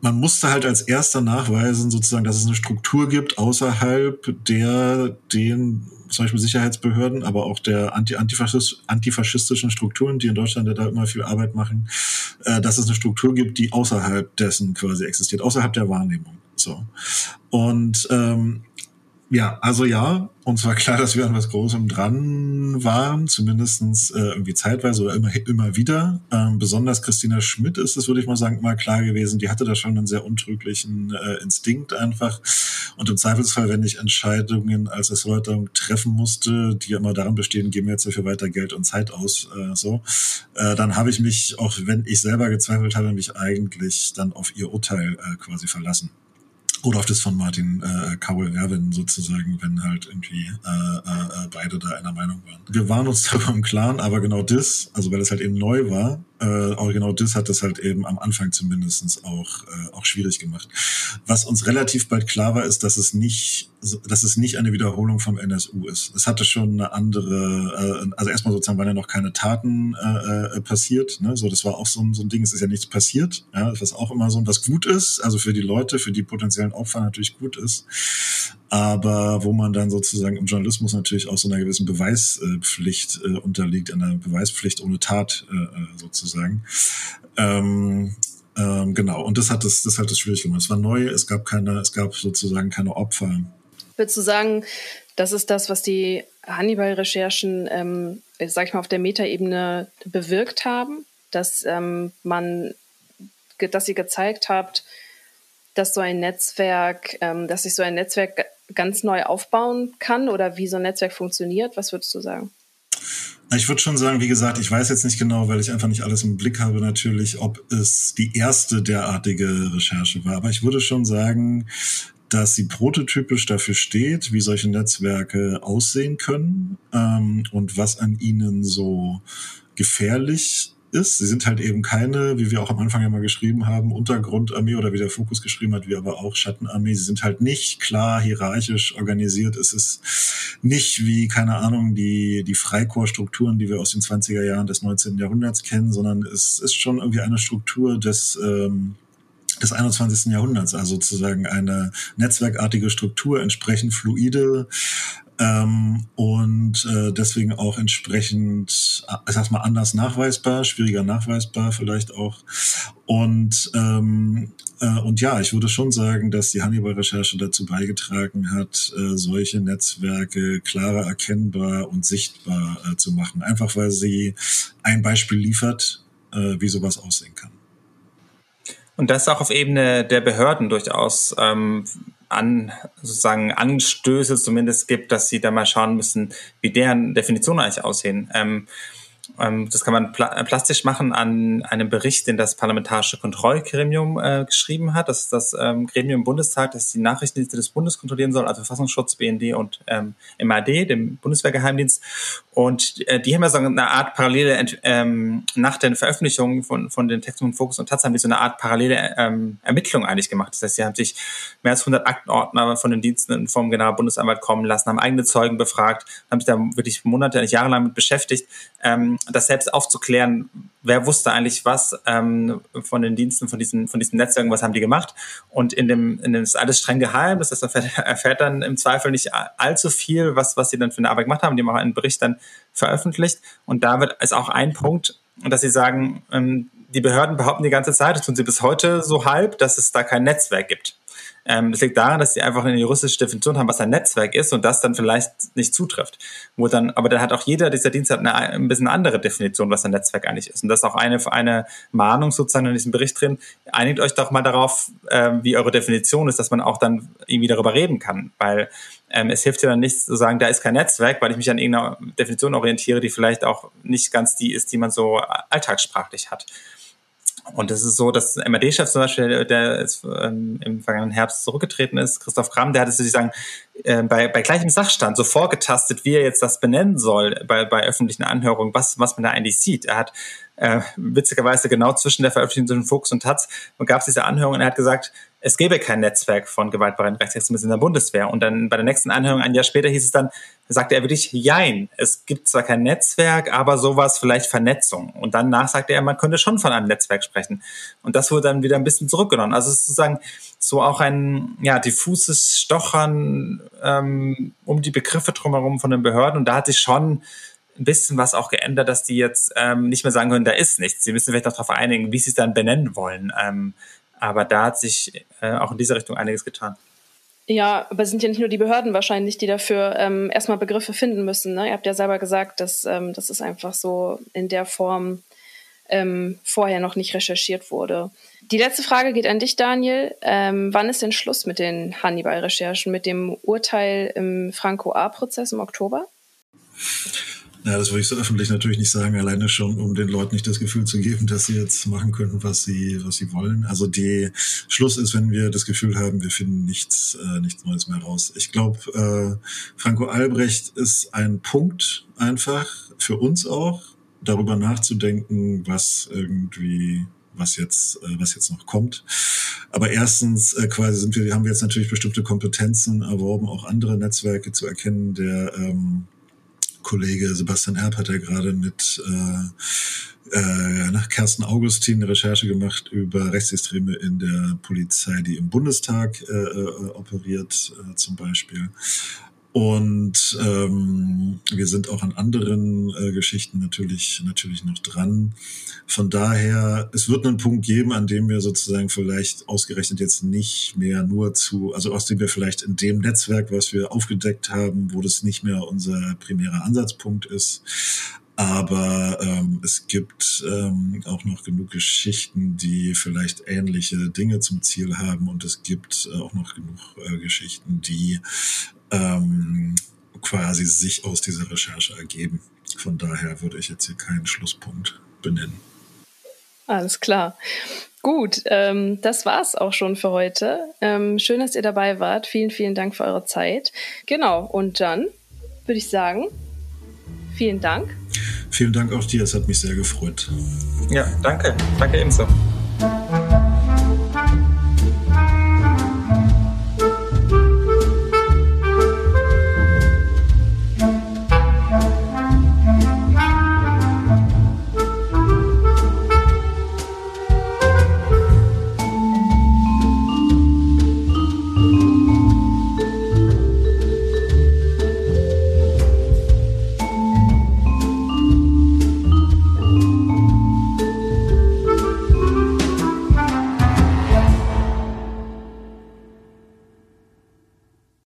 man musste halt als erster nachweisen, sozusagen, dass es eine Struktur gibt außerhalb der den zum Beispiel Sicherheitsbehörden, aber auch der anti -antifaschist antifaschistischen Strukturen, die in Deutschland ja da immer viel Arbeit machen, äh, dass es eine Struktur gibt, die außerhalb dessen quasi existiert, außerhalb der Wahrnehmung. So. Und ähm, Ja, also ja, uns war klar, dass wir an was Großem dran waren, zumindestens äh, irgendwie zeitweise oder immer, immer wieder. Ähm, besonders Christina Schmidt ist es, würde ich mal sagen, mal klar gewesen. Die hatte da schon einen sehr untrüglichen äh, Instinkt einfach. Und im Zweifelsfall, wenn ich Entscheidungen als Erläuterung treffen musste, die immer daran bestehen, geben wir jetzt dafür weiter Geld und Zeit aus, äh, so, äh, dann habe ich mich, auch wenn ich selber gezweifelt habe, mich eigentlich dann auf ihr Urteil äh, quasi verlassen. Oder auf das von Martin äh, Cowell Erwin sozusagen, wenn halt irgendwie äh, äh, beide da einer Meinung waren. Wir waren uns *laughs* darüber im Klaren, aber genau das, also weil es halt eben neu war, äh, auch genau das hat es halt eben am Anfang zumindestens auch, äh, auch schwierig gemacht. Was uns relativ bald klar war, ist, dass es nicht, dass es nicht eine Wiederholung vom NSU ist. Es hatte schon eine andere, äh, also erstmal sozusagen waren ja noch keine Taten äh, äh, passiert. Ne? So, das war auch so ein, so ein Ding, es ist ja nichts passiert, ja, was auch immer so, was gut ist, also für die Leute, für die potenziellen Opfer natürlich gut ist aber wo man dann sozusagen im Journalismus natürlich auch so einer gewissen Beweispflicht äh, unterliegt, einer Beweispflicht ohne Tat äh, äh, sozusagen. Ähm, ähm, genau, und das hat das, das hat es schwierig gemacht. Es war neu, es gab keine, es gab sozusagen keine Opfer. Würdest du sagen, das ist das, was die Hannibal-Recherchen, ähm, sag ich mal, auf der Metaebene bewirkt haben, dass ähm, man, dass sie gezeigt habt, dass so ein Netzwerk, ähm, dass sich so ein Netzwerk ganz neu aufbauen kann oder wie so ein Netzwerk funktioniert? Was würdest du sagen? Ich würde schon sagen, wie gesagt, ich weiß jetzt nicht genau, weil ich einfach nicht alles im Blick habe, natürlich, ob es die erste derartige Recherche war. Aber ich würde schon sagen, dass sie prototypisch dafür steht, wie solche Netzwerke aussehen können ähm, und was an ihnen so gefährlich ist. Sie sind halt eben keine, wie wir auch am Anfang ja mal geschrieben haben, Untergrundarmee oder wie der Fokus geschrieben hat, wie aber auch Schattenarmee. Sie sind halt nicht klar hierarchisch organisiert. Es ist nicht wie, keine Ahnung, die, die Freikorpsstrukturen, die wir aus den 20er Jahren des 19. Jahrhunderts kennen, sondern es ist schon irgendwie eine Struktur des, ähm, des 21. Jahrhunderts, also sozusagen eine netzwerkartige Struktur, entsprechend fluide, ähm, und äh, deswegen auch entsprechend, äh, ich sag mal, anders nachweisbar, schwieriger nachweisbar vielleicht auch. Und ähm, äh, und ja, ich würde schon sagen, dass die Hannibal-Recherche dazu beigetragen hat, äh, solche Netzwerke klarer erkennbar und sichtbar äh, zu machen. Einfach weil sie ein Beispiel liefert, äh, wie sowas aussehen kann. Und das auch auf Ebene der Behörden durchaus ähm, an, sozusagen Anstöße zumindest gibt, dass sie da mal schauen müssen, wie deren Definitionen eigentlich aussehen. Ähm, ähm, das kann man pla plastisch machen an einem Bericht, den das Parlamentarische Kontrollgremium äh, geschrieben hat. Das ist das ähm, Gremium im Bundestag, das die Nachrichtendienste des Bundes kontrollieren soll, also Verfassungsschutz, BND und ähm, MAD, dem Bundeswehrgeheimdienst. Und äh, die haben ja so eine Art parallele, ähm, nach den Veröffentlichungen von, von den Texten von Fokus und Taz haben die so eine Art parallele ähm, Ermittlung eigentlich gemacht. Das heißt, sie haben sich mehr als 100 Aktenordner von den Diensten vom Generalbundesanwalt kommen lassen, haben eigene Zeugen befragt, haben sich da wirklich Monate, nicht jahrelang mit beschäftigt. Ähm, das selbst aufzuklären, wer wusste eigentlich was ähm, von den Diensten, von diesen, von diesen Netzwerken, was haben die gemacht. Und in dem, in dem ist alles streng geheim, das heißt, erfährt, *laughs* erfährt dann im Zweifel nicht allzu viel, was, was sie dann für eine Arbeit gemacht haben. Die haben auch einen Bericht dann veröffentlicht. Und da wird ist auch ein Punkt, dass sie sagen, ähm, die Behörden behaupten die ganze Zeit, das tun sie bis heute so halb, dass es da kein Netzwerk gibt. Ähm, das liegt daran, dass sie einfach eine juristische Definition haben, was ein Netzwerk ist und das dann vielleicht nicht zutrifft. Wo dann, aber dann hat auch jeder dieser Dienste eine, ein bisschen andere Definition, was ein Netzwerk eigentlich ist. Und das ist auch eine, eine Mahnung sozusagen in diesem Bericht drin. Einigt euch doch mal darauf, ähm, wie eure Definition ist, dass man auch dann irgendwie darüber reden kann. Weil ähm, es hilft ja dann nichts zu sagen, da ist kein Netzwerk, weil ich mich an irgendeiner Definition orientiere, die vielleicht auch nicht ganz die ist, die man so alltagssprachlich hat. Und es ist so, dass MRD-Chef zum Beispiel, der jetzt, ähm, im vergangenen Herbst zurückgetreten ist, Christoph Kramm, der hat es sozusagen äh, bei, bei gleichem Sachstand so vorgetastet, wie er jetzt das benennen soll bei, bei öffentlichen Anhörungen, was, was man da eigentlich sieht. Er hat äh, witzigerweise genau zwischen der Veröffentlichung zwischen Fuchs und Taz gab es diese Anhörung und er hat gesagt, es gäbe kein Netzwerk von gewaltbereiten Rechtsextremisten in der Bundeswehr. Und dann bei der nächsten Anhörung ein Jahr später hieß es dann, sagte er wirklich, jein, es gibt zwar kein Netzwerk, aber sowas vielleicht Vernetzung. Und danach sagte er, man könnte schon von einem Netzwerk sprechen. Und das wurde dann wieder ein bisschen zurückgenommen. Also sozusagen so auch ein ja, diffuses Stochern ähm, um die Begriffe drumherum von den Behörden. Und da hat sich schon ein bisschen was auch geändert, dass die jetzt ähm, nicht mehr sagen können, da ist nichts. Sie müssen vielleicht noch darauf einigen, wie sie es dann benennen wollen. Ähm, aber da hat sich äh, auch in dieser Richtung einiges getan. Ja, aber es sind ja nicht nur die Behörden wahrscheinlich, die dafür ähm, erstmal Begriffe finden müssen. Ne? Ihr habt ja selber gesagt, dass ähm, das ist einfach so in der Form ähm, vorher noch nicht recherchiert wurde. Die letzte Frage geht an dich, Daniel. Ähm, wann ist denn Schluss mit den Hannibal-Recherchen, mit dem Urteil im Franco-A-Prozess im Oktober? Ja, das würde ich so öffentlich natürlich nicht sagen, alleine schon, um den Leuten nicht das Gefühl zu geben, dass sie jetzt machen können, was sie, was sie wollen. Also die Schluss ist, wenn wir das Gefühl haben, wir finden nichts, äh, nichts Neues mehr raus. Ich glaube, äh, Franco Albrecht ist ein Punkt einfach für uns auch, darüber nachzudenken, was irgendwie was jetzt, äh, was jetzt noch kommt. Aber erstens äh, quasi sind wir, haben wir jetzt natürlich bestimmte Kompetenzen erworben, auch andere Netzwerke zu erkennen. Der ähm, Kollege Sebastian Erb hat ja gerade mit äh, äh, nach Kersten Augustin eine Recherche gemacht über Rechtsextreme in der Polizei, die im Bundestag äh, äh, operiert, äh, zum Beispiel. Und ähm, wir sind auch an anderen äh, Geschichten natürlich, natürlich noch dran. Von daher, es wird einen Punkt geben, an dem wir sozusagen vielleicht ausgerechnet jetzt nicht mehr nur zu, also aus dem wir vielleicht in dem Netzwerk, was wir aufgedeckt haben, wo das nicht mehr unser primärer Ansatzpunkt ist. Aber ähm, es gibt ähm, auch noch genug Geschichten, die vielleicht ähnliche Dinge zum Ziel haben. Und es gibt äh, auch noch genug äh, Geschichten, die ähm, quasi sich aus dieser Recherche ergeben. Von daher würde ich jetzt hier keinen Schlusspunkt benennen. Alles klar. Gut, ähm, das war's auch schon für heute. Ähm, schön, dass ihr dabei wart. Vielen, vielen Dank für eure Zeit. Genau, und dann würde ich sagen, vielen Dank. Vielen Dank auch dir, es hat mich sehr gefreut. Ja, danke. Danke ebenso.